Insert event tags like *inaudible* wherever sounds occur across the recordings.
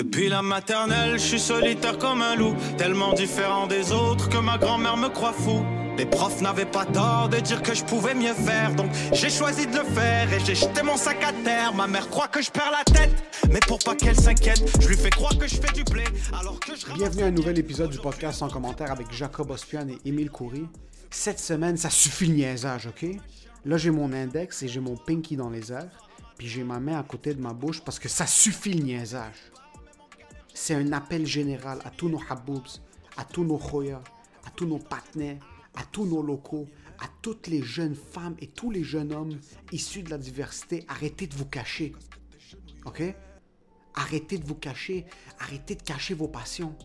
Depuis la maternelle, je suis solitaire comme un loup, tellement différent des autres que ma grand-mère me croit fou. Les profs n'avaient pas tort de dire que je pouvais mieux faire, donc j'ai choisi de le faire et j'ai jeté mon sac à terre. Ma mère croit que je perds la tête, mais pour pas qu'elle s'inquiète, je lui fais croire que je fais du blé alors que je Bienvenue à un nouvel épisode du podcast sans commentaire avec Jacob Ospian et Émile Coury. Cette semaine, ça suffit le niaisage, ok? Là, j'ai mon index et j'ai mon pinky dans les airs, puis j'ai ma main à côté de ma bouche parce que ça suffit le niaisage. C'est un appel général à tous nos haboubs, à tous nos khoyas, à tous nos patnais, à tous nos locaux, à toutes les jeunes femmes et tous les jeunes hommes issus de la diversité. Arrêtez de vous cacher. OK? Arrêtez de vous cacher. Arrêtez de cacher vos passions.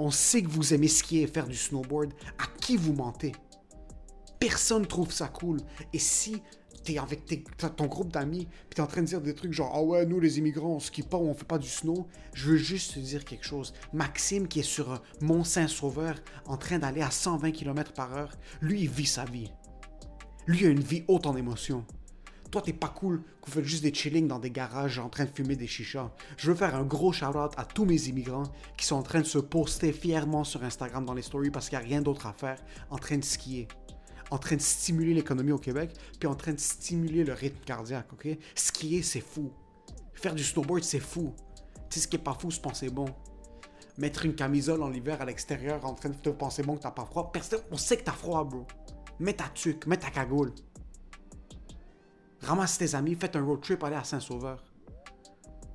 On sait que vous aimez skier et faire du snowboard. À qui vous mentez? Personne trouve ça cool. Et si t'es avec ton groupe d'amis, puis t'es en train de dire des trucs genre Ah ouais, nous les immigrants, on skie pas ou on fait pas du snow, je veux juste te dire quelque chose. Maxime, qui est sur euh, Mont-Saint-Sauveur, en train d'aller à 120 km par heure, lui, il vit sa vie. Lui a une vie haute en émotions. Toi, t'es pas cool que vous faites juste des chillings dans des garages en train de fumer des chichas. Je veux faire un gros shout-out à tous mes immigrants qui sont en train de se poster fièrement sur Instagram dans les stories parce qu'il n'y a rien d'autre à faire, en train de skier en train de stimuler l'économie au Québec, puis en train de stimuler le rythme cardiaque, ok? Skier, c'est fou. Faire du snowboard, c'est fou. Tu sais, ce qui est pas fou, c'est penser bon. Mettre une camisole en hiver à l'extérieur en train de te penser bon que t'as pas froid. Personne, on sait que t'as froid, bro. Mets ta tuque, mets ta cagoule. Ramasse tes amis, faites un road trip, allez à Saint-Sauveur.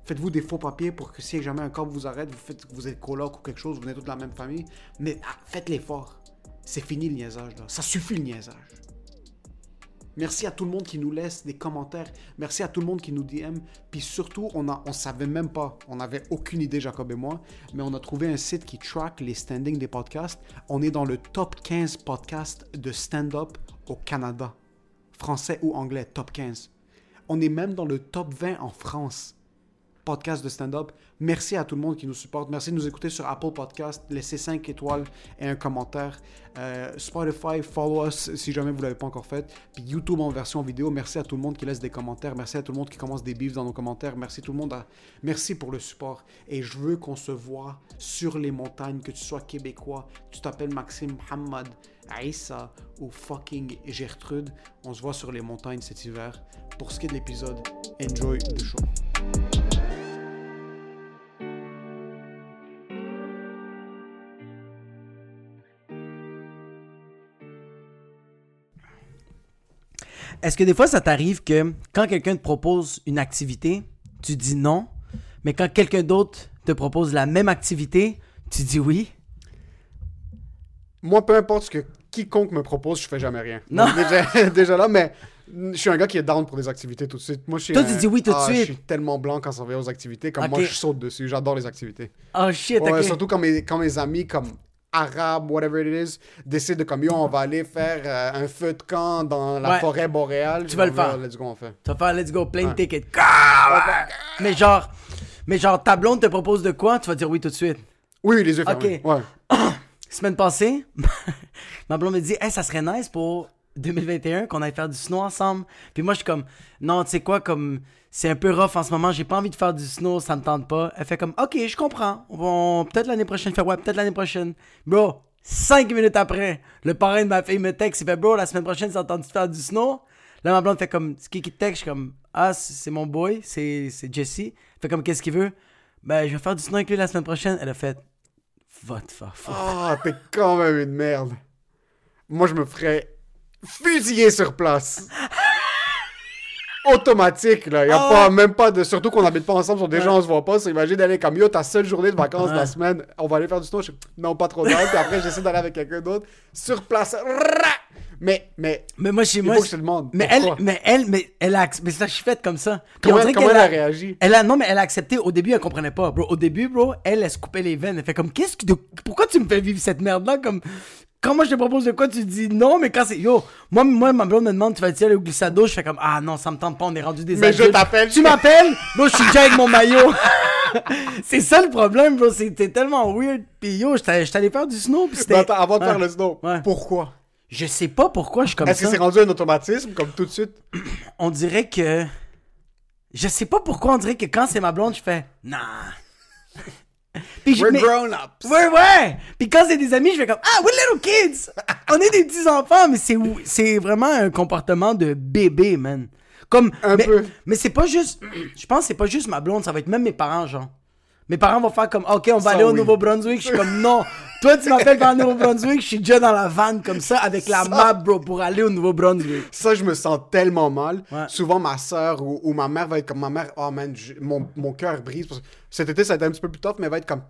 Faites-vous des faux papiers pour que si jamais un corps vous arrête, vous faites que vous êtes coloc ou quelque chose, vous venez tous de la même famille. Mais ah, faites l'effort. C'est fini le niaisage. Ça suffit le niaisage. Merci à tout le monde qui nous laisse des commentaires. Merci à tout le monde qui nous DM. Puis surtout, on on savait même pas, on n'avait aucune idée, Jacob et moi, mais on a trouvé un site qui track les standings des podcasts. On est dans le top 15 podcasts de stand-up au Canada. Français ou anglais, top 15. On est même dans le top 20 en France podcast de stand-up. Merci à tout le monde qui nous supporte. Merci de nous écouter sur Apple Podcast. Laissez 5 étoiles et un commentaire. Euh, Spotify, follow us si jamais vous ne l'avez pas encore fait. Puis YouTube en version vidéo. Merci à tout le monde qui laisse des commentaires. Merci à tout le monde qui commence des bifs dans nos commentaires. Merci tout le monde. à- Merci pour le support. Et je veux qu'on se voit sur les montagnes, que tu sois québécois, tu t'appelles Maxime Hamad, Aïssa ou fucking Gertrude. On se voit sur les montagnes cet hiver. Pour ce qui est de l'épisode, enjoy the show. Est-ce que des fois, ça t'arrive que quand quelqu'un te propose une activité, tu dis non, mais quand quelqu'un d'autre te propose la même activité, tu dis oui? Moi, peu importe ce que quiconque me propose, je fais jamais rien. Non. Donc, déjà, *laughs* déjà là, mais je suis un gars qui est down pour des activités tout de suite. Moi, je suis Toi, un- tu dis oui tout de Ah, suite. Je suis tellement blanc quand ça revient aux activités. Comme Ok. moi, je saute dessus. J'adore les activités. Oh shit, Ouais, ok. Surtout quand mes, quand mes amis, comme arabes, whatever it is, décident de comme yo, on va aller faire euh, un feu de camp dans la Ouais. forêt boréale. Tu vas le faire. Let's go, on fait. Tu vas faire let's go, plane Ouais. ticket. Mais genre, mais genre, ta blonde te propose de quoi? Tu vas dire oui tout de suite. Oui, les yeux fermés. Ok. Ouais. *coughs* Semaine passée, *laughs* ma blonde me dit, hey, ça serait nice pour 2021 qu'on aille faire du snow ensemble. Puis moi, je suis comme, non, tu sais quoi, comme, c'est un peu rough en ce moment, j'ai pas envie de faire du snow, ça me tente pas. Elle fait comme, ok, je comprends. On peut-être l'année prochaine. Je fais, ouais, peut-être l'année prochaine. Bro, cinq minutes après, le parrain de ma fille me texte, il fait, bro, la semaine prochaine, ça tente de faire du snow? Là, ma blonde fait comme, ce qui te texte? Je suis comme, ah, c'est mon boy, c'est Jesse. Elle fait comme, qu'est-ce qu'il veut? Ben, je vais faire du snow avec lui la semaine prochaine. Elle a fait, va te faire foutre. Ah, t'es quand même une merde. Moi, je me ferais fusiller sur place. Automatique, là. Y a Ah pas, même pas de. Surtout qu'on n'habite pas ensemble, sur des gens, on se voit pas. C'est imagine d'aller comme yo, ta seule journée de vacances de la semaine, on va aller faire du snow. Je... Non, pas trop d'heures. Puis après, j'essaie d'aller avec quelqu'un d'autre. Sur place. Mais, mais, Mais moi, chez moi. faut que je te demande. Mais elle, mais elle, mais elle a, mais ça, je suis faite comme ça. Puis Comment, on comment elle a a, réagi? elle a, non, mais elle a accepté. Au début, elle comprenait pas, bro. Au début, bro, elle, elle se coupait les veines. Elle fait comme, qu'est-ce que, de- pourquoi tu me fais vivre cette merde-là? Comme, quand moi je te propose de quoi, tu dis non, mais quand c'est, yo, moi, moi, ma blonde me demande, tu vas aller au glissado, je fais comme, ah non, ça me tente pas, on est rendu des Mais je t'appelle. Tu m'appelles? Bro, je suis déjà avec mon maillot. *laughs* c'est ça le problème, bro. C'était tellement weird. Puis yo, j'étais allé faire du snow, puis c'était. Attends, avant de Ouais. faire le snow, Ouais. pourquoi? Je sais pas pourquoi je suis comme Est-ce que c'est rendu un automatisme, comme tout de suite? *clears throat* on dirait que. Je sais pas pourquoi on dirait que quand c'est ma blonde, je fais. Nah. *laughs* Puis je- We're mais- grown-ups. Ouais, ouais! Puis quand c'est des amis, je fais comme Ah, we're little kids! On est des petits enfants, mais c'est, c'est vraiment un comportement de bébé, man. Comme, Un mais, peu. Mais c'est pas juste. *clears throat* Je pense que c'est pas juste ma blonde, ça va être même mes parents, genre. Mes parents vont faire comme Ok, on va Ça, aller au oui. Nouveau-Brunswick. Je suis comme Non. Toi, tu m'appelles vers le Nouveau-Brunswick, je suis déjà dans la van comme ça avec la Ça. map, bro, pour aller au Nouveau-Brunswick. Ça, je me sens tellement mal. Ouais. Souvent, ma soeur ou, ou ma mère va être comme ma mère. Oh man, je- mon, mon cœur brise. Parce que cet été, ça a été un petit peu plus tough, mais elle va être comme.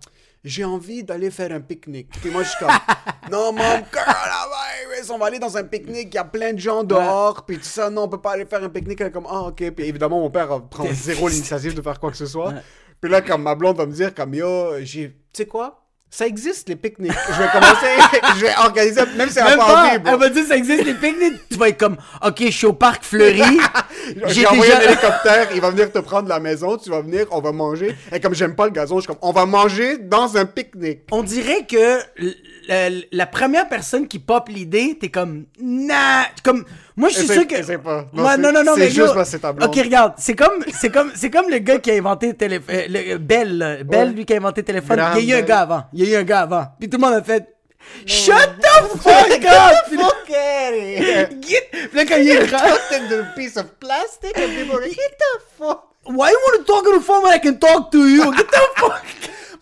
J'ai envie d'aller faire un pique-nique. Puis moi, je suis comme. *laughs* non, mon ouais, on va aller dans un pique-nique. Il y a plein de gens dehors. Puis tout ça, non, on peut pas aller faire un pique-nique. Elle est comme, ah, ok. Puis évidemment, mon père prend zéro l'initiative de faire quoi que ce soit. Ouais. Puis là, comme ma blonde va me dire, comme, yo, j'ai. Tu sais quoi? Ça existe, les pique-niques. Je vais commencer. *laughs* je vais organiser, même si Même pas envie, elle va dire ça existe les pique-niques. Tu vas être comme Ok, je suis au parc Fleury. *laughs* J'ai envoyé un hélicoptère, il va venir te prendre la maison, tu vas venir, on va manger. Et comme j'aime pas le gazon, je suis comme, on va manger dans un pique-nique. On dirait que la, la première personne qui pop l'idée, t'es comme nah, comme moi je suis sûr que pas. Non, c'est- non non non c'est mais juste parce que c'est. OK, regarde, c'est comme c'est comme c'est comme le gars qui a inventé télé euh, le, Bell, là. Bell Ouais. lui qui a inventé téléphone, il y a eu un Bell. gars avant, il y a eu un gars avant. Puis tout le monde a fait Shut *laughs* the fuck up! Fuck. Get- Puis là, quand il est *laughs* grand, piece of plastic and people are like, get the fuck. Why you wanna talk on the phone when I can talk to you? Get the *laughs* fuck!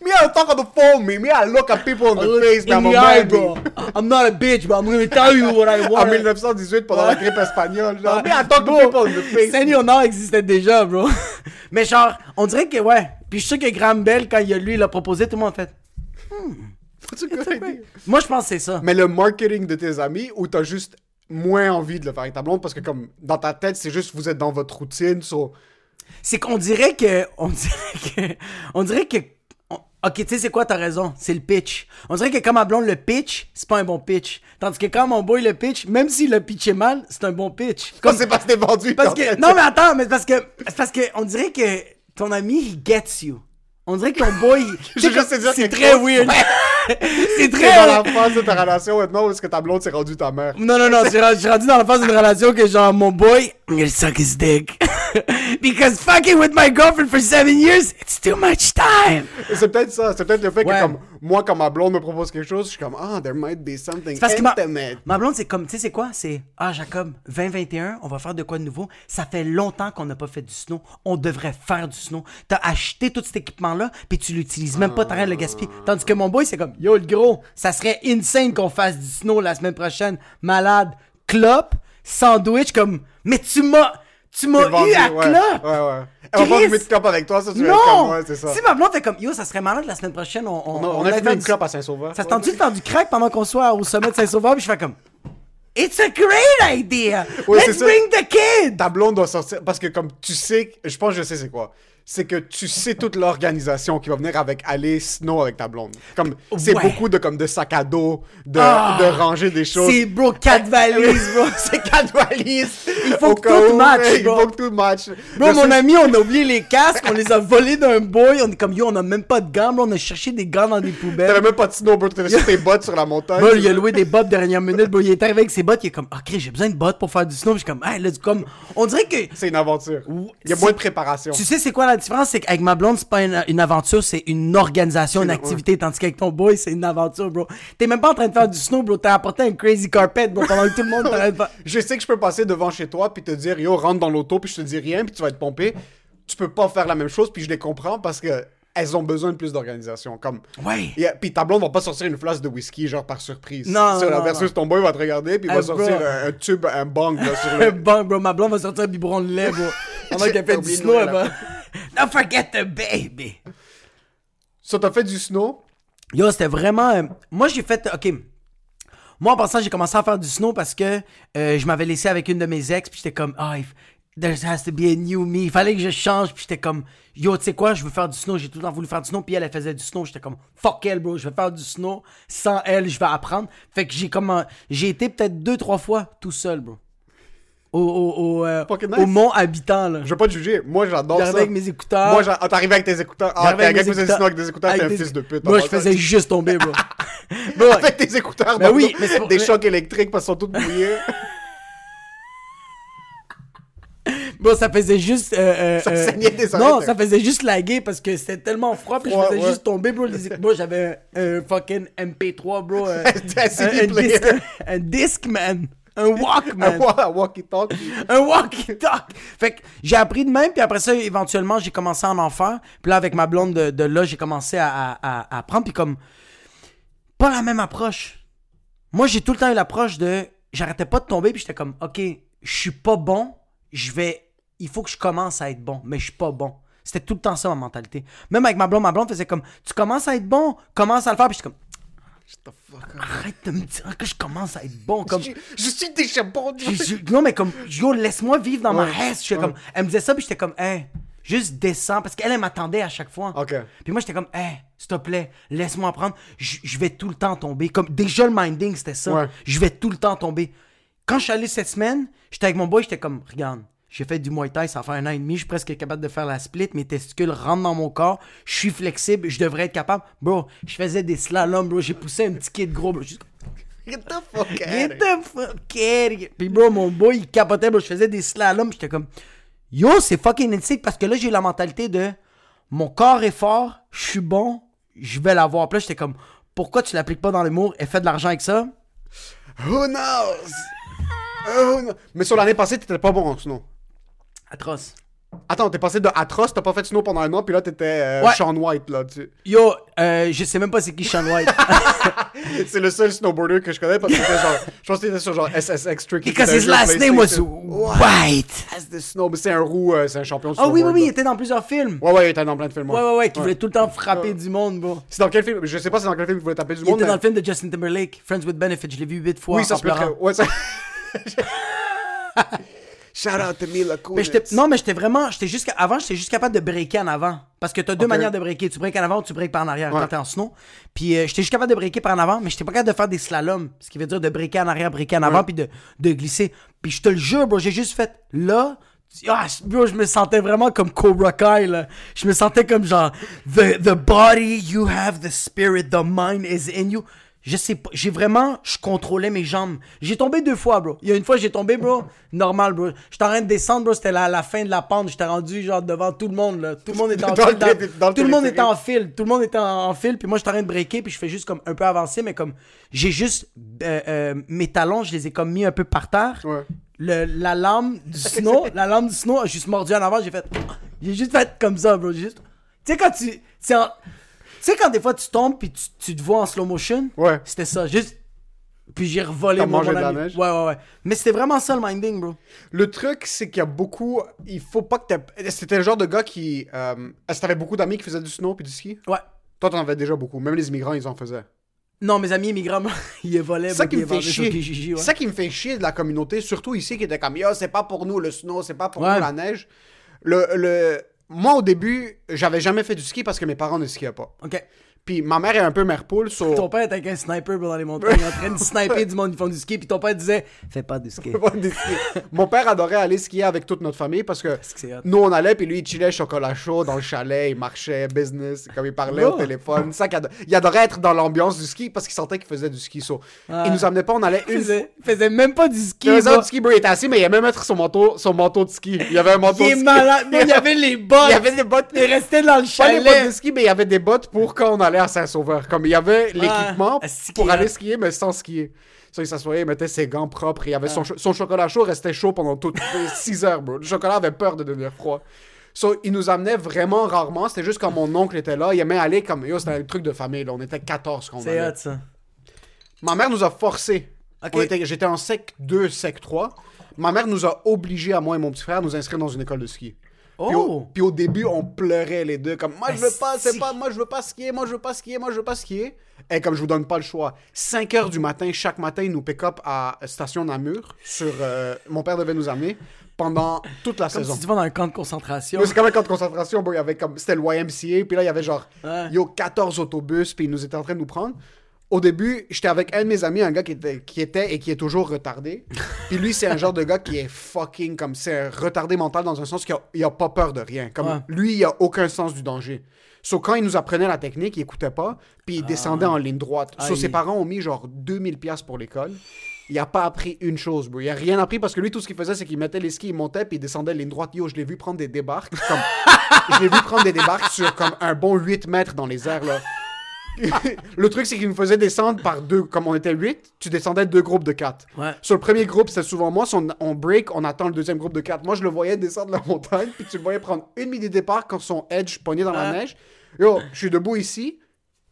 Me, I talk on the phone, me. Me, I look at people in the face, In the eye, bro. I'm not a bitch, but I'm gonna tell you what I *laughs* want. En 1918, pendant la grippe espagnole, genre, *laughs* me, I talk to people in the face. Seigneur Nord existait déjà, bro. Mais genre, on dirait que, ouais. Puis je sûr que Graham Bell, quand il a, lui, il a proposé, tout le monde a fait. What's a good idea? Moi, je pense que c'est ça. Mais le marketing de tes amis, ou t'as juste moins envie de le faire avec ta blonde, parce que comme, dans ta tête, c'est juste, vous êtes dans votre routine, so... C'est qu'on dirait que. On dirait que. On dirait que. on- Ok, tu sais, c'est quoi, t'as raison. C'est le pitch. On dirait que quand ma blonde le pitch, c'est pas un bon pitch. Tandis que quand mon boy le pitch, même s'il le pitché mal, c'est un bon pitch. Comme c'est t'es vendu. Parce que, non, mais attends, mais parce que, c'est parce que, on dirait que ton ami, he gets you. On dirait que ton boy, *laughs* Je dire c'est très weird. *laughs* c'est T'es dans la très. phase de ta relation maintenant où est-ce que ta blonde s'est rendue ta mère? Non, non, non, rendu j'ai rendu dans la phase d'une relation que genre, mon boy, gonna suck his dick. *laughs* Because fucking with my girlfriend for seven years, it's too much time. C'est peut-être ça, c'est peut-être le fait Ouais. que comme moi quand ma blonde me propose quelque chose, je suis comme ah there might be something parce que ma, intimate. ma blonde, c'est comme, tu sais, c'est quoi? C'est, ah, Jacob, 2021, on va faire de quoi de nouveau? Ça fait longtemps qu'on n'a pas fait du snow. On devrait faire du snow. T'as acheté tout cet équipement-là, puis tu l'utilises même pas, t'as rien de le gaspiller. Tandis que mon boy, c'est comme, yo, le gros, ça serait insane qu'on fasse du snow la semaine prochaine. Malade. Clope, sandwich, comme, mais tu m'as, tu m'as vendu, eu à ouais, clope! Ouais ouais. Elle va pas fumer de clope avec toi, ça tu vas être comme moi, c'est ça. Si ma blonde fait comme, yo, ça serait malade la semaine prochaine, on, on, On a, on fumé une clope à Saint-Sauveur. ça se tente-tu de faire du crack pendant qu'on soit au sommet de Saint-Sauveur? Puis je fais comme, It's a great idea! Ouais, Let's ça. bring the kid! Ta blonde doit sortir parce que comme tu sais, je pense que je sais c'est quoi. C'est que tu sais toute l'organisation qui va venir avec aller snow avec ta blonde. Comme c'est Ouais. beaucoup de comme de sac à dos, de, Ah! de ranger des choses. C'est, bro, quatre valises, bro. *laughs* c'est quatre valises. Il faut Au que tout où, matche, Il bro. faut que tout match. Bro, Je mon ami, on a oublié les casques, on les a volés d'un boy, on est comme, yo, on a même pas de gants, bro, on a cherché des gants dans des T'avais poubelles. même pas de snow, bro. T'étais sur tes bottes sur la montagne. Bro, il a loué des bottes dernière minute, bro, il est arrivé avec ses bottes, il est comme, ok, j'ai besoin de bottes pour faire du snow, je suis comme, hey, let's comme, on dirait que, C'est une aventure. Il y a moins de préparation. Tu sais, c'est quoi la différence? C'est qu'avec ma blonde, c'est pas une, une aventure, c'est une organisation, une activité. Tandis qu'avec ton boy, c'est une aventure, bro. T'es même pas en train de faire du snow, bro. T'as apporté un crazy carpet, bro, pendant que tout le monde *laughs* t'arrête pas. Je sais que je peux passer devant chez toi puis te dire yo rentre dans l'auto puis je te dis rien puis tu vas être pompé. Tu peux pas faire la même chose puis je les comprends parce que elles ont besoin de plus d'organisation comme Ouais. Et, euh, puis ta blonde va pas sortir une flasse de whisky genre par surprise. Non, Sur la versus ton boy va te regarder puis il va sortir bro. un, un tube un bang là, sur *laughs* Un bon, bro, ma blonde va sortir un biberon de lait, bro. *laughs* Pendant qu'elle fait du snow, elle va. Don't forget the baby. Ça t'as fait du snow? Yo, c'était vraiment. euh, Moi, j'ai fait. Ok. Moi, en passant, j'ai commencé à faire du snow parce que euh, je m'avais laissé avec une de mes ex, puis j'étais comme, ah, il f- there has to be a new me. Il fallait que je change, puis j'étais comme, yo, tu sais quoi, je veux faire du snow. J'ai tout le temps voulu faire du snow, puis elle, elle faisait du snow. J'étais comme, fuck elle, bro, je vais faire du snow. Sans elle, je vais apprendre. Fait que j'ai comme. J'ai été peut-être deux, trois fois tout seul, bro. Au, au, au, euh, Fucking nice. au mont habitant, là. Je veux pas te juger. Moi j'adore ça. J'arrivais avec mes écouteurs. Moi ah, t'arrivais avec tes écouteurs. Ah t'es un gars qui faisait avec des écouteurs, t'es un fils de pute. Moi, je faisais juste tomber, bro. *laughs* Bro, avec tes écouteurs Ben oui, mais c'est pour- des chocs électriques parce qu'ils sont tous mouillés. *laughs* Bon, ça faisait juste. euh, euh, Ça saignait des Non, oreilles. ça faisait juste laguer parce que c'était tellement froid, puis je Ouais, faisais ouais. juste tomber, bro. Les... Moi, j'avais un, un fucking MP3, bro. *laughs* Un un, disque, un Discman. Un Walkman. *laughs* Un walkie-talkie. un walkie-talkie. Fait que j'ai appris de même, puis après ça, éventuellement, j'ai commencé à en faire. Puis là, avec ma blonde de, de là, j'ai commencé à, à, à- à apprendre, puis comme, pas la même approche. Moi, j'ai tout le temps eu l'approche de, j'arrêtais pas de tomber, puis j'étais comme, ok, je suis pas bon, je vais, il faut que je commence à être bon, mais je suis pas bon. C'était tout le temps ça, ma mentalité. Même avec ma blonde, ma blonde faisait comme, tu commences à être bon, commence à le faire, puis j'étais comme, Shut the fuck up. arrête de me dire que je commence à être bon, comme... Je, je suis déjà bon. Je- je- non, mais comme, yo, laisse-moi vivre dans ma Ouais. comme, elle me disait ça, puis j'étais comme, hey, juste descends. Parce qu'elle, elle m'attendait à chaque fois. Puis moi, j'étais comme, hey, s'il te plaît, laisse-moi apprendre. Je je vais tout le temps tomber. Comme, déjà, le minding, c'était ça. Ouais. Je vais tout le temps tomber. Quand je suis allé cette semaine, j'étais avec mon boy, j'étais comme, regarde, j'ai fait du Muay Thai, ça fait un an et demi, je suis presque capable de faire la split, mes testicules rentrent dans mon corps, je suis flexible, je devrais être capable. Bro, je faisais des slaloms, bro, j'ai poussé un petit kid gros, bro. Juste- Get the fuck out Get the fuck out. Puis bro, mon boy, il capotait, bro. Je faisais des slaloms, j'étais comme... Yo, c'est fucking insane parce que là, j'ai eu la mentalité de... Mon corps est fort, je suis bon, je vais l'avoir. Puis là, j'étais comme... Pourquoi tu l'appliques pas dans l'humour et fais de l'argent avec ça? Who knows? Who kno- Mais sur l'année passée, t'étais pas bon snow. Atroce. Attends, t'es passé de atroce, t'as pas fait de snow pendant un an, puis là t'étais euh, Ouais. Sean White, là. Tu... Yo, euh, je sais même pas c'est qui Sean White. *laughs* C'est le seul snowboarder que je connais parce que c'était genre. Je pense que t'étais sur genre SSX Tricky. Because his last name was. White. As the snow, c'est un roux, euh, c'est un champion de Ah oui, oui, snowboard, oui, il était dans plusieurs films. Ouais, ouais, il était dans plein de films. Ouais, ouais, ouais, qui Ouais. voulait tout le temps frapper du monde, bro. C'est dans quel film? Je sais pas c'est dans quel film il voulait taper du Il monde. était mais- dans le film de Justin Timberlake, Friends with Benefits. Je l'ai vu huit fois Oui, ça se peut. Ouais, ça. *laughs* Shout out to Mila Mais Kunis. j'étais- non, mais j'étais vraiment. J'étais juste, avant, j'étais juste capable de breaker en avant. Parce que t'as deux manières de breaker. Tu breaks en avant ou tu breaks par en arrière Ouais. quand t'es en snow. Puis euh, j'étais juste capable de breaker par en avant, mais j'étais pas capable de faire des slaloms. Ce qui veut dire de breaker en arrière, breaker en avant, Ouais. puis de, de glisser. Puis je te le jure, bro, j'ai juste fait là. Ah, bro, je me sentais vraiment comme Cobra Kai, là. Je me sentais comme genre, the, the body, you have the spirit, the mind is in you. Je sais pas, j'ai vraiment, je contrôlais mes jambes. J'ai tombé deux fois, bro. Il y a une fois, j'ai tombé, bro, normal, bro. J'étais en train de descendre, bro, c'était la, la fin de la pente. J'étais rendu, genre, devant tout le monde, là. Tout le monde était en *laughs* Dans file. le dans- tout le monde était en fil. Tout le monde était en, en fil. Puis moi, j'étais en train de breaker, puis je fais juste comme un peu avancer, mais comme, j'ai juste, euh, euh, mes talons, je les ai comme mis un peu par terre. Ouais. Le, la lame du snow, la lame du snow a juste mordu en avant, j'ai fait. J'ai juste fait comme ça, bro. J'ai juste. Tu sais, quand tu. c'est en- sais, quand des fois tu tombes puis tu, tu te vois en slow motion, Ouais. c'était ça. Juste. Puis j'ai revolé mon, mangé mon de la neige? Ouais, ouais, ouais. Mais c'était vraiment ça le minding, bro. Le truc, c'est qu'il y a beaucoup. Il faut pas que t'aies. C'était le genre de gars qui. Euh... Est-ce que t'avais beaucoup d'amis qui faisaient du snow puis du ski? Ouais. Toi, t'en avais déjà beaucoup. Même les immigrants, ils en faisaient. Non, mes amis immigrants, *laughs* ils volaient. Ça qui me fait chier. Kijiji, ouais. Ça qui me fait chier de la communauté, surtout ici, qui était comme Yo, c'est pas pour nous le snow, c'est pas pour Ouais. nous la neige. Le, le... Moi, au début, j'avais jamais fait du ski parce que mes parents ne skiaient pas. Puis ma mère est un peu mère poule, so... Ton père était avec un sniper dans les montagnes, en train de sniper du monde qui font du ski, puis ton père disait Fais pas du ski. *laughs* pas des skis. Mon père adorait aller skier avec toute notre famille parce que nous on allait puis lui il chillait chocolat chaud dans le chalet, il marchait business, comme il parlait au Oh. téléphone. Ça il adorait être dans l'ambiance du ski parce qu'il sentait qu'il faisait du ski. So, Ah. Il nous amenait pas, on allait Il faisait, il faisait même pas du ski. Il faisait du ski, bro, il était assis, mais il aimait mettre son manteau, son manteau de ski. Il y avait un manteau Il de ski. malade. Il y avait les bottes. *laughs* Il y avait des bottes. Il restait dans le Pas les bottes de chalet. ski, mais il y avait des bottes pour quand on allait à Saint-Sauveur. Comme il y avait l'équipement Ah, pour aller skier, mais sans skier. Ça, il s'assoyait, il mettait ses gants propres. Il avait Ah. son, cho- son chocolat chaud restait chaud pendant toutes 6 *laughs* heures, bro. Le chocolat avait peur de devenir froid. So, il nous amenait vraiment rarement. C'était juste quand mon oncle était là. Il aimait aller comme. Yo, c'était un truc de famille, là. On était 14 quand on C'est hot, ça. Ma mère nous a forcés. J'étais en sec 2, sec 3. Ma mère nous a obligés, à moi et mon petit frère, à nous inscrire dans une école de ski. Puis, au, Oh! puis au début, on pleurait les deux, comme moi je veux pas, c'est pas, moi je veux pas skier, moi je veux pas skier, moi je veux pas skier. Et comme je vous donne pas le choix, 5 heures du matin, chaque matin, ils nous pick up à Station Namur. Sur, euh, mon père devait nous amener pendant toute la Comme saison. si tu vas dans un camp de concentration. C'est comme un camp de concentration, bro. Il y avait comme, c'était le YMCA, puis là, il y avait genre, Ouais. yo, 14 autobus, puis ils nous étaient en train de nous prendre. Au début, j'étais avec un de mes amis, un gars qui était, qui était et qui est toujours retardé. *laughs* Puis lui, c'est un genre de gars qui est fucking comme c'est un retardé mental dans un sens qu'il a, il a pas peur de rien. Comme Ouais. lui, il a aucun sens du danger. So, quand il nous apprenait la technique, il écoutait pas, puis il descendait en ligne droite. So, Ah, ses parents ont mis genre 2000 pièces pour l'école. Il a pas appris une chose, bro. Il a rien appris parce que lui, tout ce qu'il faisait, c'est qu'il mettait les skis, il montait, puis il descendait ligne droite. Yo, je l'ai vu prendre des débarques. Comme... *laughs* je l'ai vu prendre des débarques sur comme un bon 8 mètres dans les airs, là. Le truc, c'est qu'il nous faisait descendre par deux. Comme on était 8, tu descendais deux groupes de 4. Ouais. Sur le premier groupe, c'était souvent moi. Si on, on break, on attend le deuxième groupe de 4. Moi, je le voyais descendre la montagne, puis tu le voyais prendre une minute de départ quand son edge pognait dans la neige. Yo, je suis debout ici.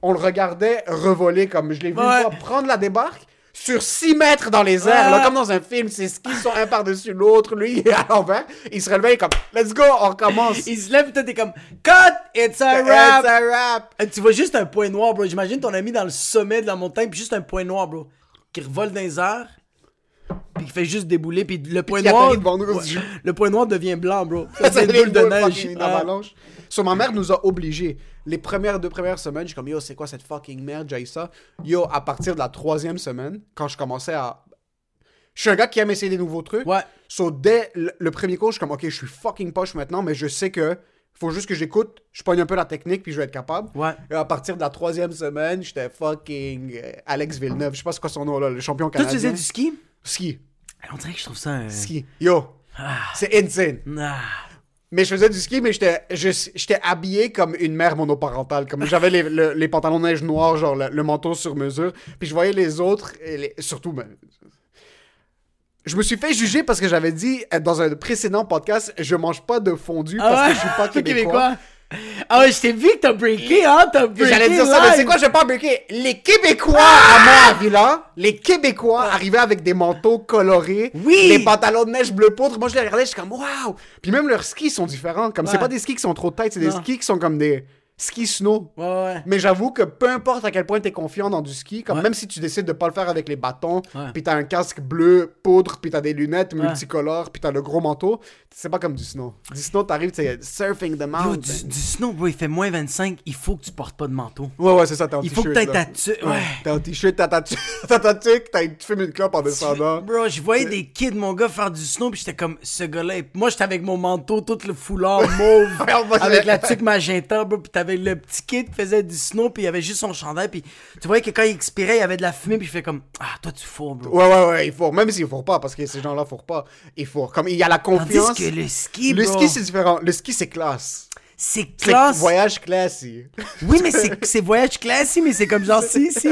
On le regardait revoler comme je l'ai vu Ouais. une fois prendre la débarque sur 6 mètres dans les airs, là, Ouais. comme dans un film. Ses skis sont un par-dessus l'autre. Lui, il est à l'envers. Il se relevait comme Let's go, on recommence. Il se lève, t'es comme Cut! It's a It's wrap! a wrap. Euh, Tu vois juste un point noir, bro. J'imagine ton ami dans le sommet de la montagne, puis juste un point noir, bro. Qui revole dans les airs, puis qui fait juste débouler, puis le point qui noir. Ouais, le point noir devient blanc, bro. Ça *laughs* devient une boule de une neige. Ah. avalanche. So, ma mère nous a obligés. Les premières deux premières semaines, je suis comme, yo, c'est quoi cette fucking merde, j'ai ça. Yo, à partir de la troisième semaine, quand je commençais à. Je suis un gars qui aime essayer des nouveaux trucs. Ouais. So, dès le, premier cours, je suis comme, ok, je suis fucking poche maintenant, mais je sais que faut juste que j'écoute, je pogne un peu la technique, puis je vais être capable. Ouais. Et à partir de la troisième semaine, j'étais fucking euh, Alex Villeneuve. Je sais pas c'est quoi son nom là, le champion Toi, tu canadien. faisais du ski? Ski. On dirait que je trouve ça. un- Ski. Yo. Ah. C'est insane. Ah. Mais je faisais du ski, mais j'étais je- j'étais habillé comme une mère monoparentale. Comme j'avais les, le- les pantalons neige noirs, genre le, le manteau sur mesure. Puis je voyais les autres, et les- surtout, ben, je me suis fait juger parce que j'avais dit euh, dans un précédent podcast, je mange pas de fondu parce Ah que je suis pas *laughs* T'es québécois. Ah ouais, je t'ai vu que t'as breaké, hein? T'as breaké. J'allais dire ça, mais c'est quoi, je vais pas breaker? Les Québécois à moi à Villa, les Québécois arrivaient avec des manteaux colorés, Oui. les pantalons de neige bleu poudre. Moi, je les regardais, je suis comme, waouh! Puis même leurs skis sont différents. Comme, c'est pas des skis qui sont trop tight, c'est des skis qui sont comme des skis snow. Ouais, ouais. Mais j'avoue que peu importe à quel point t'es confiant dans du ski, comme Ouais. même si tu décides de pas le faire avec les bâtons, puis t'as un casque bleu poudre, puis t'as des lunettes multicolores, puis t'as le gros manteau, c'est pas comme du snow. Du snow, t'arrives, c'est surfing the Yo, mountain. du, du snow, bro, il fait moins 25. Il faut que tu portes pas de manteau. Ouais, ouais, c'est ça, t'es en Il faut que t-shirt, t'aies ta tu. Ouais. T'as un t-shirt, t'as ta tu- *laughs* tuque, tu fumes une clope en descendant. Bro, je voyais des kids, mon gars, faire du snow, puis j'étais comme, ce gars-là. Moi, j'étais avec mon manteau, tout le foulard mauve, *laughs* avec la tuque magenta, bro, t'avais le petit kid qui faisait du snow, puis il avait juste son chandail, puis tu voyais que quand il expirait, il y avait de la fumée, puis je fais comme, ah, toi, tu fous, bro. Ouais, ouais, ouais, il faut. Même s'il faut pas, parce que ces gens-là faut pas. Il faut. Comme il y a la Tandis confiance. que le ski, Le bro, ski, c'est différent. Le ski, c'est classe. C'est C'est classe. voyage classique. *laughs* Oui, mais c'est c'est voyage classique, mais c'est comme genre, si, si,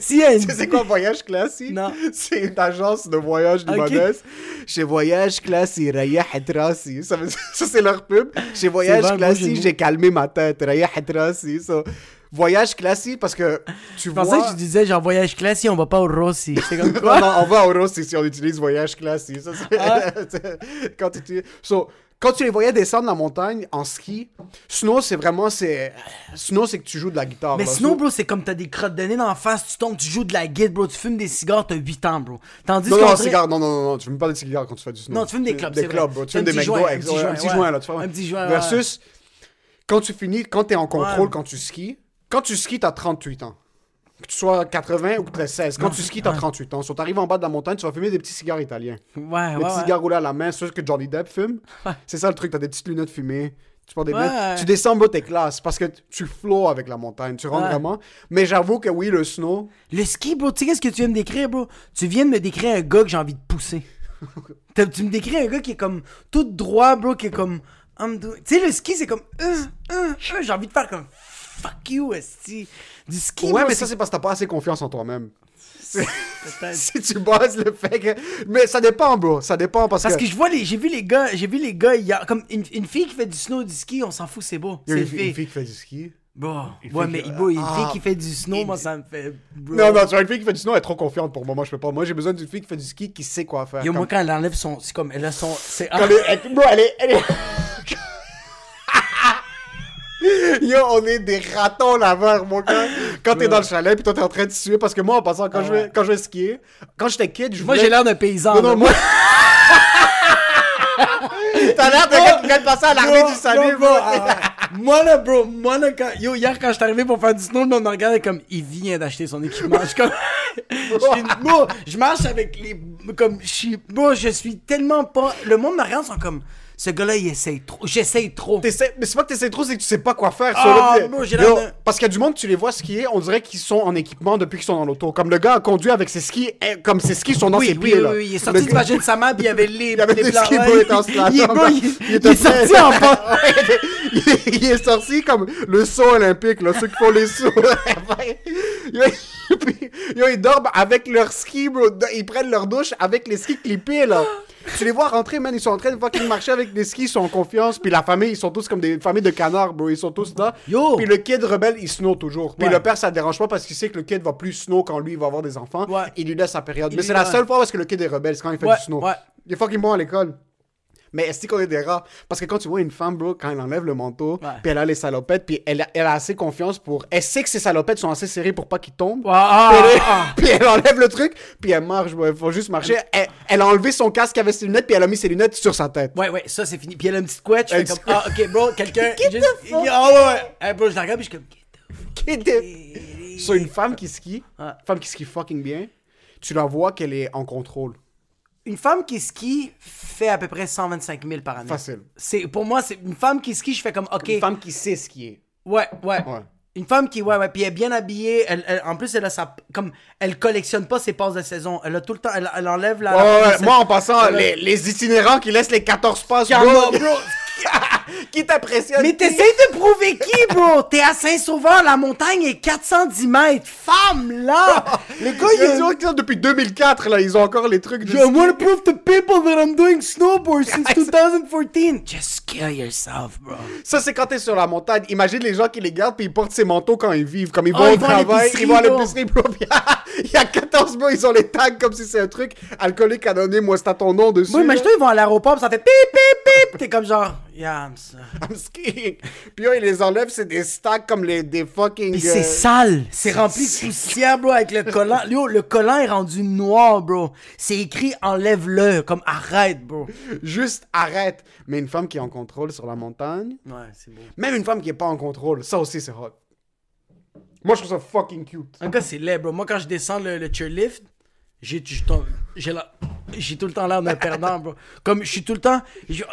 si, c'est quoi voyage classique? Non. *laughs* C'est une agence de voyage libanaise. Chez Voyage classique, Rayah Hadrasi. Ça, *laughs* ça c'est leur pub. Chez Voyage mots. j'ai calmé ma tête. Rayah Hadrasi. Ça. Voyage classique parce que tu Je vois. pensais que tu disais genre voyage classique, on va pas au Rossi. J'étais comme quoi? non, on va au Rossi si on utilise voyage. Ça, c'est- Ah. quand, tu, tu- so, quand tu les voyais descendre la montagne en ski, snow, c'est vraiment. c'est Snow, c'est que tu joues de la guitare. Mais là. So- bro, c'est comme t'as des crottes de nez dans la face, tu tombes, tu joues de la guide, bro, tu fumes des cigares, t'as 8 ans, bro. Tandis Non, non, dirait- cigare, non, non, non, non, tu fumes pas des cigares quand tu fais du snow. Non, tu fumes des clubs, Des clubs, bro. Tu fumes des McDo, un petit joint, là, tu vois. Un petit joint. Versus, quand tu finis, quand t'es en contrôle, quand tu skis, quand tu skis, t'as 38 ans. Que tu sois 80 ou que t'aies 16. Quand Non, tu skis, t'as ouais. 38 ans. Si t'arrives en bas de la montagne, tu vas fumer des petits cigares italiens. Ouais, Des ouais, petits cigares roulés à la main, ceux que Johnny Depp fume. Ouais. C'est ça le truc, t'as des petites lunettes fumées. Tu des Ouais. lunettes. Tu descends, bas tes classes parce que tu flows avec la montagne. Tu rentres vraiment. Mais j'avoue que oui, le snow. Le ski, bro, tu sais qu'est-ce que tu viens de décrire, bro? Tu viens de me décrire un gars que j'ai envie de pousser. *laughs* Tu me décris un gars qui est comme tout droit, bro, qui est comme. Tu sais, le ski, c'est comme. Euh, euh, euh, j'ai envie de faire comme. Fuck you, esti. Du ski, Ouais, bro, mais ça, c'est parce que t'as pas assez confiance en toi-même. *laughs* Si tu bases le fait que. Mais ça dépend, bro. Ça dépend parce, Parce que. que je vois les. J'ai vu les gars. J'ai vu les gars hier. Comme une, une fille qui fait du snow, du ski, on s'en fout, c'est beau. Il y a C'est une, fille- une fille. fille qui fait du ski. Bon. Une Ouais, mais qui- bro, une Ah. fille qui fait du snow, moi, ça me fait. bro. Non, non, tu vois, une fille qui fait du snow, elle est trop confiante pour moi. Moi, je peux pas. Moi, j'ai besoin d'une fille qui fait du ski qui sait quoi faire. Yo, moi, Comme- quand elle enlève son. C'est comme. Elle a son. C'est. *laughs* Bro, elle est. elle est- *laughs* *laughs* Yo, on est des ratons laveurs, mon gars. Quand t'es dans le chalet, puis toi, t'es en train de suer. Parce que moi, en passant, quand, Ah je, quand je vais skier, quand j'étais kid, je Moi, voulais- j'ai l'air d'un paysan. Non, non, moi. *laughs* T'as l'air de gars qui vient de passer à l'armée du salut, bro, bro, ah, Moi là, bro, moi là, quand, yo, hier quand je suis arrivé pour faire du snow, le monde me regardait comme, il vient d'acheter son équipement. Je suis comme, *laughs* je, marche avec les, comme, je suis, bro, je suis tellement pas, le monde me regarde, sont comme, ce gars-là, il essaye trop, j'essaye trop. T'essaies- mais c'est pas que t'essaies trop, c'est que tu sais pas quoi faire. Ah, j'ai Yo, l'air de- Parce qu'il y a du monde, tu les vois skier, on dirait qu'ils sont en équipement depuis qu'ils sont dans l'auto. Comme le gars a conduit avec ses skis, eh, comme ses skis sont dans ses oui, pieds. oui, là. oui, il est sorti Le du gars- vagin de sa mère, puis *laughs* il y avait les, Il avait les des blancs- skis, il était en il, slalom. il est, bro, il, il est sorti prêt. en bas. *laughs* Ouais, il, est, il est sorti comme le saut olympique, là, ceux qui font les sauts. *laughs* Yo, puis, yo, ils dorment avec leurs skis, bro. Ils prennent leur douche avec les skis clippés, là. Tu les vois rentrer, man, ils sont en train de fucking marcher avec des skis, ils sont en confiance. Puis la famille, ils sont tous comme des familles de canards, bro. Ils sont tous là. Yo. Puis le kid rebelle, il snow toujours. Puis Ouais. le père, ça le dérange pas parce qu'il sait que le kid va plus snow quand lui, il va avoir des enfants. Ouais. Il lui laisse sa période. Il Mais c'est la seule fois parce que le kid est rebelle, c'est quand il fait du snow. ouais. Il est fucking bon à l'école. Mais est-ce qu'on est des rats? Parce que quand tu vois une femme, bro, quand elle enlève le manteau, puis elle a les salopettes, puis elle, a- elle a assez confiance pour. Elle sait que ses salopettes sont assez serrées pour pas qu'ils tombent. Ah, Puis, elle, ah, *laughs* puis elle enlève le truc, puis elle marche, bro. Il faut juste marcher. Elle, elle a enlevé son casque avec ses lunettes, puis elle a mis ses lunettes sur sa tête. Ouais, ouais, ça c'est fini. Puis elle a une petite couette, je fais comme, ah, ok, bro, quelqu'un. Get juste- fuck Ah, ouais, ouais. Hey, bro, je la regarde, puis je suis comme, était- Sur une femme qui skie, femme qui skie fucking bien, tu la vois qu'elle est en contrôle. Une femme qui skie fait à peu près 125 000 par année. Facile. C'est, pour moi, c'est une femme qui skie, je fais comme, ok. Une femme qui sait skier. Ouais, ouais. Ouais. Une femme qui, ouais, ouais, puis elle est bien habillée. Elle, elle- en plus, elle a sa. Comme, elle collectionne pas ses passes de saison. Elle a tout le temps. Elle, elle enlève la. Ouais, la ouais, de moi, en passant, Ouais. les, les itinérants qui laissent les 14 passes, Bro, bro. *laughs* *laughs* qui t'impressionne. Mais t'essayes de prouver qui, bro? T'es à Saint-Sauveur, la montagne est 410 mètres. Femme, là! *laughs* Les gars, Il ils qui sont depuis 2004, là, ils ont encore les trucs de I want to prove to people that I'm doing snowboard *laughs* since 2014. Just kill yourself, bro. Ça, c'est quand t'es sur la montagne. Imagine les gens qui les gardent puis ils portent ces manteaux quand ils vivent. Comme ils Oh, vont au vont à travail, ils vont à l'épicerie, bro. Il y a 14 mois, ils ont les tags comme si c'est un truc alcoolique anonyme. Moi, c'est à ton nom dessus. Oui, mais toi, ils vont à l'aéroport, ça fait pip, pip, pip. T'es comme genre, yeah, I'm. *laughs* I'm skiing. Puis là, ils les enlèvent, c'est des stacks comme les, des fucking. Euh, c'est sale. C'est rempli de poussière, bro, avec le collant. Yo, le collant est rendu noir, bro. C'est écrit enlève-le, comme arrête, bro. Juste arrête. Mais une femme qui est en contrôle sur la montagne, Ouais, c'est beau. même une femme qui est pas en contrôle, ça aussi, c'est hot. Moi, je trouve ça fucking cute. En tout cas, c'est laid, bro. Moi, quand je descends le, le chairlift, j'ai la- j'ai tout le temps l'air d'un perdant, bro. Comme je suis tout le temps. je-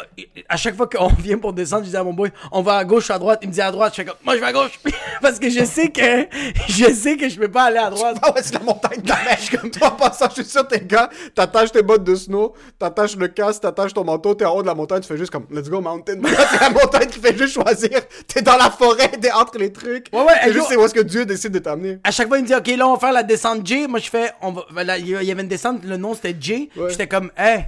à chaque fois qu'on *laughs* vient pour descendre, je dis à mon boy, on va à gauche, à droite. Il me dit à droite. Je fais comme, moi, je vais à gauche. *laughs* Parce que je sais que *laughs* je sais que je peux pas aller à droite. Ah ouais, c'est la montagne de la neige. Comme toi, en passant, je suis sûr, t'es gars, t'attaches tes bottes de snow, t'attaches le casque, t'attaches ton manteau, t'es en haut de la montagne, tu fais juste comme, let's go mountain. C'est la montagne qui fait juste choisir. T'es dans la forêt, t'es entre les trucs. Ouais, ouais, C'est juste c'est où est-ce que Dieu décide de t'amener. À chaque fois, il me dit, OK, là, on va faire la descente J. Moi, je fais, on va, voilà, il y avait une descente, le nom c'était J. Ouais. J'étais comme, hey,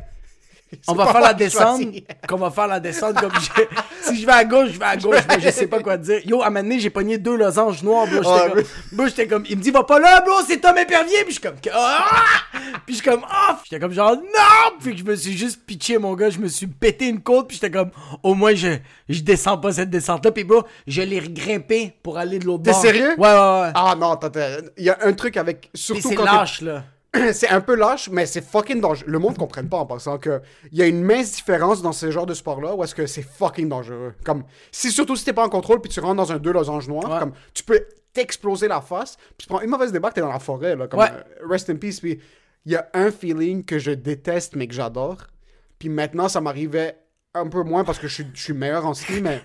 *laughs* on va faire la descente. Qu'on va faire la descente comme je... Si je vais à gauche, je vais à gauche, mais je sais pas quoi dire. Yo, à un moment donné, j'ai pogné deux losanges noirs, bro. J'étais comme, bro, j'étais comme, il me dit, va pas là, bro, c'est Tom Épervier. Puis je suis comme, ah! Puis je suis comme, ah! J'étais comme, genre, non! Puis je me suis juste pitché, mon gars. Je me suis pété une côte. Puis j'étais comme, au moins, je, je descends pas cette descente-là. Puis bro, je l'ai grimpé pour aller de l'autre T'es bord. sérieux? Ouais, ouais, ouais. Ah non, t'as- il y a un truc avec. Surtout c'est quand lâche, là. *clears throat* c'est un peu lâche, mais c'est fucking dangereux. Le monde ne comprenne pas en pensant que il y a une mince différence dans ce genre de sport-là où est-ce que c'est fucking dangereux. Comme, si surtout si t'es pas en contrôle puis tu rentres dans un deux losanges noirs, Ouais. comme, tu peux t'exploser la face, puis tu prends une mauvaise débarque, t'es dans la forêt, là, comme, Ouais. euh, rest in peace, puis il y a un feeling que je déteste mais que j'adore, puis maintenant ça m'arrivait un peu moins parce que je suis, je suis meilleur en ski, mais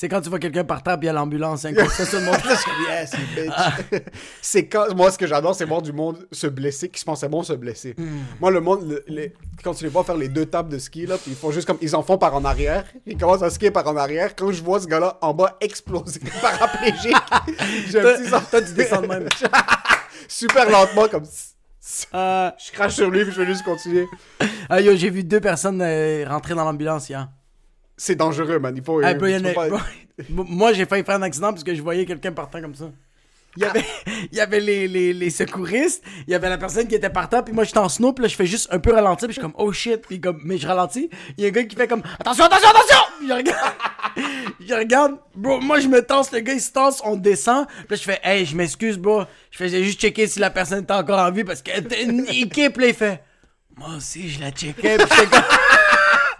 C'est quand tu vois quelqu'un par terre puis il y a l'ambulance. Hein, ça, tout le monde. *laughs* Yes, you bitch. *laughs* c'est quand, moi, ce que j'adore, c'est voir du monde se blesser, qui se pensait bon se blesser. Moi, le monde, le- les- quand tu les vois faire les deux tables de ski, là, puis ils font juste comme, ils en font par en arrière, ils commencent à skier par en arrière. Quand je vois ce gars-là en bas exploser, *laughs* paraplégique, j'ai un petit toi, tu descends de même. super lentement, comme, Euh, je crache sur lui, puis je vais juste continuer. ah, yo, j'ai vu deux personnes euh, rentrer dans l'ambulance hier. C'est dangereux, man. Il faut. Ah, il pas- *laughs* Moi, j'ai failli faire un accident parce que je voyais quelqu'un partant comme ça. Il y avait, *laughs* il y avait les, les, les secouristes, il y avait la personne qui était par terre, puis moi j'étais en snow, puis là je fais juste un peu ralentir, puis je suis comme oh shit, puis comme, mais je ralentis. Il y a un gars qui fait comme attention, attention, attention! Puis je regarde, *laughs* je regarde, bro, moi je me tasse, le gars il se tasse, on descend, puis là je fais hey, je m'excuse, bro, je faisais juste checker si la personne était encore en vie parce qu'elle était niquée, puis là il fait moi aussi je la checkais, puis j'étais comme.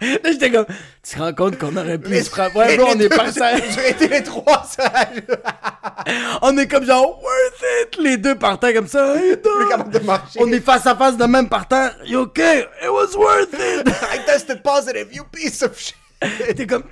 Là, j'étais comme, tu te rends compte qu'on aurait pu se frapper. Ouais, bro, on est partis. J'ai été les trois sages. *laughs* On est comme genre, worth it. Les deux par terre comme ça. De marcher. On est face à face de même par terre. You okay? It was worth it. *laughs* I tested positive, you piece of shit. T'es comme,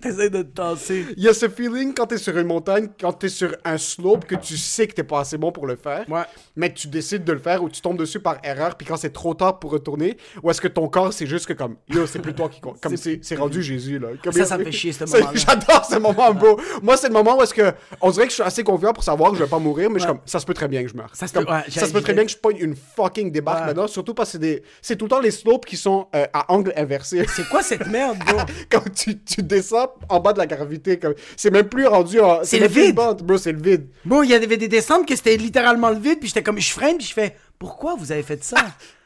t'essayes de te tasser. Il y a ce feeling quand t'es sur une montagne, quand t'es sur un slope, que tu sais que t'es pas assez bon pour le faire. Ouais. Mais tu décides de le faire ou tu tombes dessus par erreur, puis quand c'est trop tard pour retourner, ou est-ce que ton corps c'est juste que comme, yo, c'est plus toi qui compte. Comme c'est rendu Jésus, là. Comme, Ça, ça me fait chier, ce *laughs* moment-là. J'adore ce moment, bro. Moi, c'est le moment où est-ce que, on dirait que je suis assez confiant pour savoir que je vais pas mourir, mais je Ouais. comme, ça se peut très bien que je meure. Ça se Comme, ouais, ça se peut très bien que je pogne une fucking débarque maintenant, surtout parce que c'est des, c'est tout le temps les slopes qui sont euh, à angle inversé. C'est quoi cette merde, bro? *laughs* quand tu, tu descends en bas de la gravité, c'est même plus rendu en. C'est le vide. bro, c'est le vide. Bon, il y avait des descentes que c'était littéralement le vide, puis j'étais comme, je freine, puis je fais, pourquoi vous avez fait ça?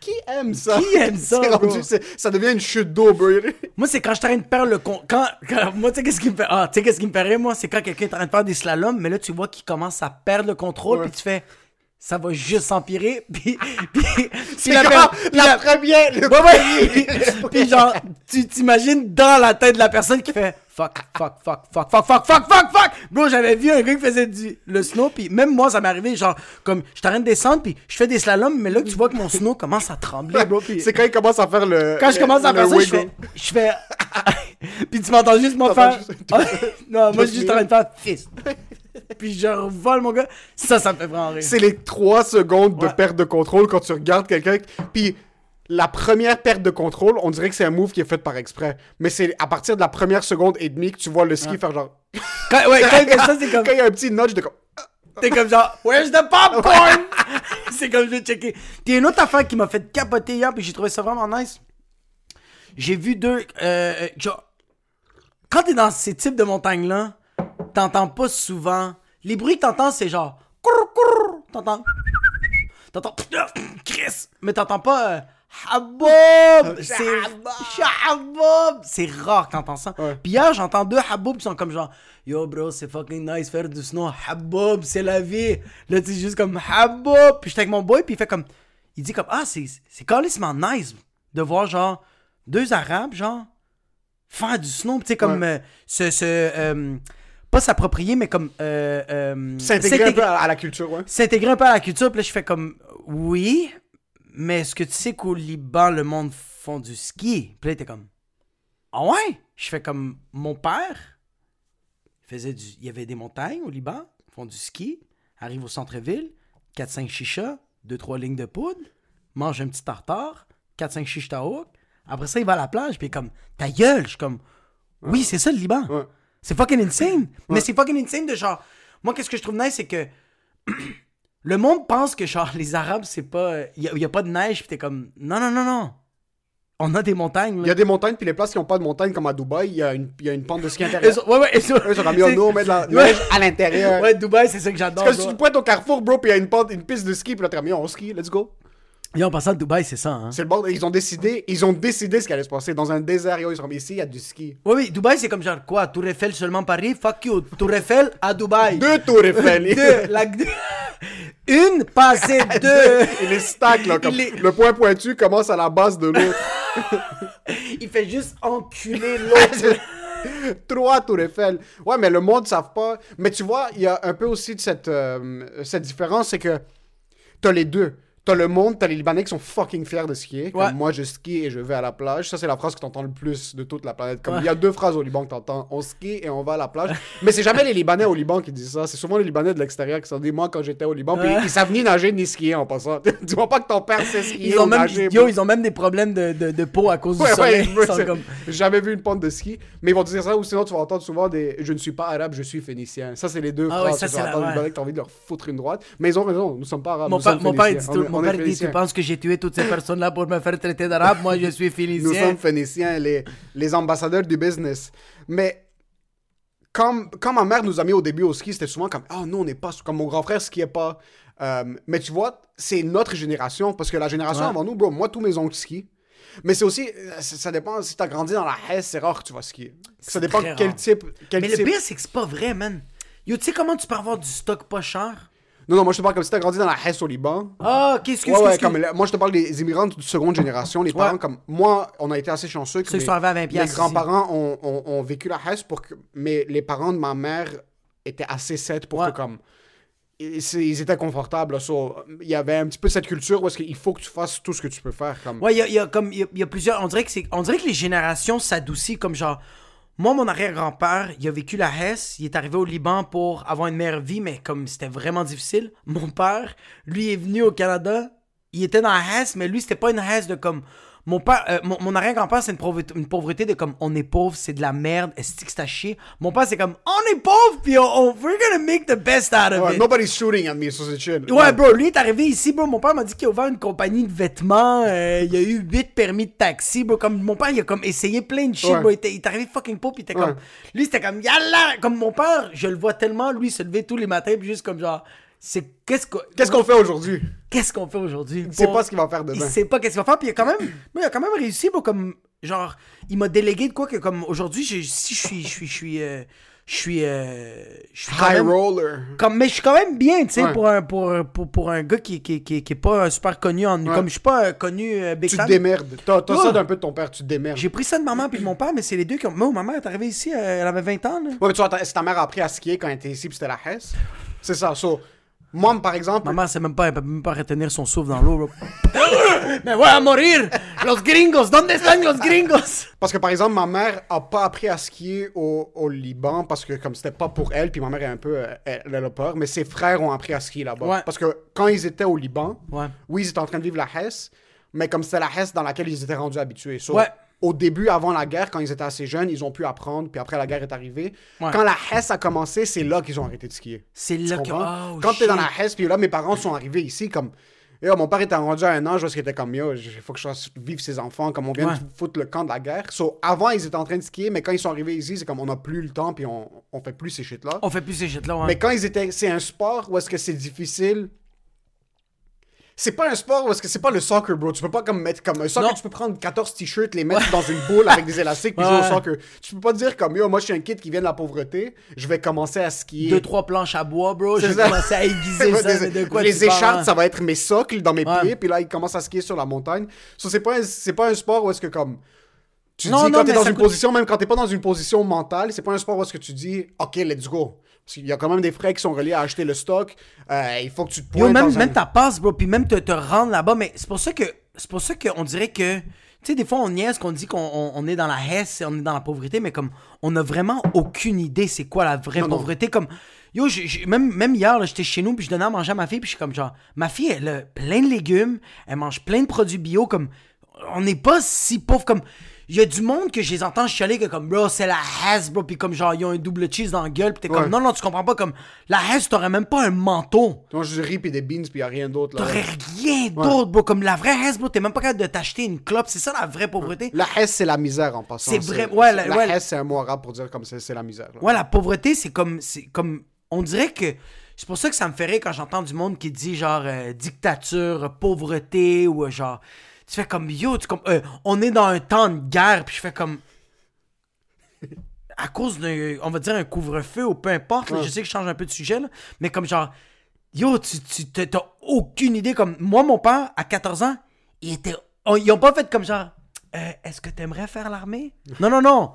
Qui aime ça? Qui aime ça, bro? rendu, ça devient une chute d'eau, bro. *laughs* Moi, c'est quand je t'arrête de perdre le con. Quand, quand- moi, tu sais, qu'est-ce qui me fait. Ah, tu sais, qu'est-ce qui me fait rire, moi? C'est quand quelqu'un est en train de faire des slaloms, mais là, tu vois qu'il commence à perdre le contrôle, Ouais. puis tu fais. Ça va juste s'empirer, *laughs* puis. puis, *laughs* puis C'est la, la la- première. le Ouais, ouais. premier- *laughs* puis genre, tu t'imagines dans la tête de la personne qui fait fuck, fuck, fuck, fuck, fuck, fuck, fuck, fuck, fuck. Bro, j'avais vu un gars qui faisait du, le snow, puis même moi, ça m'est arrivé, genre, comme, je t'arrête de descendre, puis je fais des slaloms, mais là, tu vois que mon snow commence à trembler, bro, puis C'est quand il commence à faire le. quand je commence à faire ça, je fais, je fais, puis tu m'entends juste moi faire, juste- non, moi, je suis juste en train de faire fist. *laughs* puis je revole mon gars, ça, ça me fait vraiment rire. C'est les 3 secondes de Ouais. perte de contrôle quand tu regardes quelqu'un. Puis la première perte de contrôle, on dirait que c'est un move qui est fait par exprès. Mais c'est à partir de la première seconde et demie que tu vois le ski faire genre. Quand, ouais, quand il fait ça, c'est comme, *laughs* Quand il y a un petit nudge de comme. T'es comme genre, where's the popcorn? *laughs* c'est comme je vais checker. Puis une autre affaire qui m'a fait capoter hier, puis j'ai trouvé ça vraiment nice. J'ai vu deux. Euh, euh, genre, quand t'es dans ces types de montagnes-là, t'entends pas souvent. Les bruits que t'entends, c'est genre. T'entends. T'entends. Chris. Mais t'entends pas. euh! C'est. Shahaboub! C'est rare que t'entends ça. Ouais. Puis hier, j'entends deux Haboub qui sont comme genre. Yo, bro, c'est fucking nice faire du snow. Haboub, c'est la vie. Là, tu juste comme Haboub. Puis j'étais avec mon boy, puis il fait comme. Il dit comme. Ah, c'est c'est carrément nice de voir genre. Deux Arabes, genre. Faire du snow. Tu sais, comme. Ouais. euh, se euh, pas s'approprier, mais comme. euh, euh, S'intégrer un peu à, la culture, ouais. s'intégrer un peu à la culture. Puis là, je fais comme, oui, mais est-ce que tu sais qu'au Liban, le monde font du ski? Puis là, était comme, ah ouais? Je fais comme, mon père il faisait du... Il y avait des montagnes au Liban, font du ski, arrive au centre-ville, 4-5 chichas, 2-3 lignes de poudre, mange un petit tartare, 4-5 chiches taouk. Après ça, il va à la plage, puis comme, ta gueule! Je suis comme, oui, c'est ça le Liban. Ouais. C'est fucking insane. Mais c'est fucking insane de genre. Moi, qu'est-ce que je trouve nice, c'est que. *clears throat* le monde pense que genre les Arabes, c'est pas. Il y, a- pas de neige, pis t'es comme. Non, non, non, non. On a des montagnes, Il y a des montagnes, puis les places qui n'ont pas de montagnes, comme à Dubaï, il y a une, il y a une pente de ski intérieure. *laughs* ouais, ouais, eux sont- Eux yo, c'est- nous, on met de la neige à l'intérieur. Ouais, Dubaï, c'est ça que j'adore. Parce que si tu pointes au carrefour, bro, puis il y a une, pente, une piste de ski, puis là, t'es comme, on skie, let's go. Yo, en passant, Dubaï, c'est ça, hein. C'est le bordel. Ils ont décidé, ils ont décidé ce qui allait se passer. Dans un désert, yo, ils sont ici, il y a du ski. Ouais, oui, Dubaï, c'est comme genre quoi? Tour Eiffel seulement Paris? Fuck you. Tour Eiffel à Dubaï. Deux tours Eiffel. *laughs* Deux. La... *laughs* Une passée *laughs* deux. Il les stack, là, comme le point pointu commence à la base de l'autre. Il fait juste enculer l'autre. Trois tours Eiffel. Ouais, mais le monde ne savent pas. Mais tu vois, il y a un peu aussi de cette, euh, cette différence, c'est que t'as les deux. T'as le monde, t'as les Libanais qui sont fucking fiers de skier. Comme Ouais. moi, je skie et je vais à la plage. Ça, c'est la phrase que t'entends le plus de toute la planète. Comme Ouais. il y a deux phrases au Liban que t'entends. On skie et on va à la plage. mais c'est jamais les Libanais au Liban qui disent ça. C'est souvent les Libanais de l'extérieur qui sont dit, moi, quand j'étais au Liban, puis ils savent ni nager ni skier en passant. *laughs* tu vois pas que ton père sait skier Ils ont ou même, nager. yo, ils ont même des problèmes de, de, de peau à cause du soleil. ouais, c'est- comme- jamais vu une pente de ski. Mais ils vont dire ça, ou sinon tu vas entendre souvent des Je ne suis pas arabe, je suis phénicien. Ça, c'est les deux Ah phrases que tu vas entendre que t'as envie de leur foutre une droite. Mais ils ont raison, nous sommes pas arabes. Mon, nous sommes mon phéniciens. Mon père dit, tu penses que j'ai tué toutes ces *coughs* personnes-là pour me faire traiter d'arabe? Moi, je suis Nous phénicien. sommes phéniciens, les, les ambassadeurs du business. Mais quand, quand ma mère nous a mis au début au ski, c'était souvent comme Ah, nous, on n'est pas. Comme mon grand frère skiait pas. Euh, mais tu vois, c'est notre génération. Parce que la génération Ouais. avant nous, bro, moi, tous mes oncles skient. Mais c'est aussi, euh, ça dépend, si t'as grandi dans la Hesse, c'est rare que tu vas skier. Ça dépend quel rare. type. Quel Mais le pire, c'est que c'est pas vrai, man. Yo, tu sais comment tu peux avoir du stock pas cher? Non, non, moi je te parle comme si t'as grandi dans la Hesse au Liban. Ah, qu'est-ce que Ouais, ouais, c'est comme, moi je te parle des immigrants de seconde génération. Les parents, comme moi, on a été assez chanceux que Ceux qui mes- sont arrivés à 20 mes grands-parents ont, ont- ont vécu la Hesse, pour que, mais les parents de ma mère étaient assez secs pour Ouais. que comme. Ils, c'est- ils étaient confortables. là, so, il y avait un petit peu cette culture où est-ce qu'il faut que tu fasses tout ce que tu peux faire. Comme... Ouais, il y a, il y a comme il y a, il y a plusieurs. On dirait que c'est, on dirait que les générations s'adoucissent comme genre. Moi, mon arrière-grand-père, il a vécu la Hesse. Il est arrivé au Liban pour avoir une meilleure vie, mais comme c'était vraiment difficile. Mon père, lui, est venu au Canada. Il était dans la Hesse, mais lui, c'était pas une Hesse de comme. Mon père, euh, mon, mon arrière-grand-père, c'est une pauvreté, une pauvreté de comme on est pauvre, c'est de la merde, est-ce que c'est à chier? Mon père, c'est comme on est pauvre, puis on, on- we're gonna make the best out of it. nobody's shooting at me, so c'est chill. Ouais, bro, lui est arrivé ici, bro. Mon père m'a dit qu'il a ouvert une compagnie de vêtements. euh, il a eu 8 permis de taxi, bro. Comme mon père, il a comme essayé plein de shit, Ouais. bro. Il, était- il est arrivé fucking pauvre, puis il était Ouais. comme. Lui, c'était comme, yalla! Comme mon père, je le vois tellement, lui, se lever tous les matins, puis juste comme genre. C'est. Qu'est-ce qu'on Qu'est-ce qu'on fait aujourd'hui? Qu'est-ce qu'on fait aujourd'hui? Il sait Pour- pas ce qu'il va faire Il demain. sait pas qu'est-ce qu'il va faire, puis il a quand même. il a quand même réussi, bro. Comme. Genre, il m'a délégué de quoi que, comme aujourd'hui, si je suis. Je suis. Je suis. euh, je suis. euh, je suis quand High même- roller. comme, mais je suis quand même bien, tu sais, Ouais. pour, un, pour, pour, pour un gars qui, qui, qui, qui est pas super connu. En, Comme je suis pas euh, connu euh, big Tu te démerdes. T'as Ouais. ça d'un peu de ton père, tu te démerdes. J'ai pris ça de maman puis de mon père, mais c'est les deux qui ont. Moi, ma mère est arrivée ici, elle avait 20 ans. Là. Ouais, mais tu vois, ta- si ta mère a appris à skier quand elle était ici, puis c'était la Hesse, c'est ça. So, moi, par exemple, Ma mère, c'est même pas, elle peut même pas retenir son souffle dans l'eau. *laughs* Mais voy a morir! Los gringos! ¿Dónde están los gringos? parce que par exemple, ma mère a pas appris à skier au, au Liban parce que comme c'était pas pour elle, puis ma mère est un peu, euh, elle, elle a peur, mais ses frères ont appris à skier là-bas. Ouais. Parce que quand ils étaient au Liban, Ouais. oui, ils étaient en train de vivre la Hesse, mais comme c'était la Hesse dans laquelle ils étaient rendus habitués. So, Ouais. Au début, avant la guerre, quand ils étaient assez jeunes, ils ont pu apprendre, puis après la guerre est arrivée. Ouais. Quand la Hesse a commencé, c'est là qu'ils ont arrêté de skier. C'est là que. Oh, Quand t'es dans la Hesse, puis là, mes parents sont arrivés ici, comme. Mon père était rendu à un âge où il était comme, yo, il faut que je fasse vivre ses enfants, comme on vient Ouais. de foutre le camp de la guerre. So, avant, ils étaient en train de skier, mais quand ils sont arrivés ici, c'est comme, on n'a plus le temps, puis on, on fait plus ces shit-là. On fait plus ces shit-là, ouais. Mais quand ils étaient. C'est un sport où est-ce que c'est difficile. C'est pas un sport est-ce que c'est pas le soccer, bro. Tu peux pas comme mettre comme un soccer, Non. tu peux prendre 14 t-shirts, les mettre dans une boule avec des *laughs* élastiques puis Ouais, jouer au soccer. Tu peux pas dire comme yo, moi je suis un kid qui vient de la pauvreté, je vais commencer à skier. Deux, trois planches à bois, bro. Je vais commencer à *laughs* aiguiser ça. Des- mais de quoi les parles, écharpes, hein? ça va être mes socles dans mes Ouais. pieds, puis là, il commence à skier sur la montagne. So, c'est pas, un- c'est pas un sport où est-ce que comme. Tu Non, dis non, quand t'es dans une coûte- position, même quand t'es pas dans une position mentale, c'est pas un sport où est-ce que tu dis, OK, let's go. Parce qu'il y a quand même des frais qui sont reliés à acheter le stock. Euh, il faut que tu te Yo, pointes même, dans même un- ta passe, bro, puis même te, te rendre là-bas, mais c'est pour ça que c'est pour ça qu'on dirait que. Tu sais, des fois, on niaise qu'on dit qu'on on- on est dans la hesse, on est dans la pauvreté, mais comme, on a vraiment aucune idée c'est quoi la vraie Non, non. pauvreté. Comme, yo, même, même hier, là, j'étais chez nous, puis je donnais à manger à ma fille, puis je suis comme, genre, ma fille, elle a plein de légumes, elle mange plein de produits bio, comme, on n'est pas si pauvre, comme, il y a du monde que je les entends chialer que comme, bro, c'est la hesse, bro, puis comme, genre, ils ont un double cheese dans la gueule, puis t'es Ouais. comme, non, non, tu comprends pas, comme, la hesse, t'aurais même pas un manteau. Tu manges du riz et des beans, puis il a rien d'autre. là. T'aurais rien d'autre, bro. Comme la vraie Hesse, bro, t'es même pas capable de t'acheter une clope. C'est ça la vraie pauvreté. La Hesse, c'est la misère en passant. C'est vrai- ouais, la- la ouais. C'est un mot arabe pour dire comme c'est c'est la misère. là. Ouais, la pauvreté, c'est comme. C'est comme. On dirait que. C'est pour ça que ça me rire quand j'entends du monde qui dit genre euh, dictature, pauvreté ou genre. Tu fais comme yo, tu com- euh, on est dans un temps de guerre, puis je fais comme. À cause d'un, on va dire un couvre-feu ou peu importe, là, je sais que je change un peu de sujet, là, mais comme genre, yo, tu, tu t'as aucune idée. Comme moi, mon père, à 14 ans, il était. ils ont pas fait comme genre, Euh, est-ce que t'aimerais faire l'armée? Non, non, non.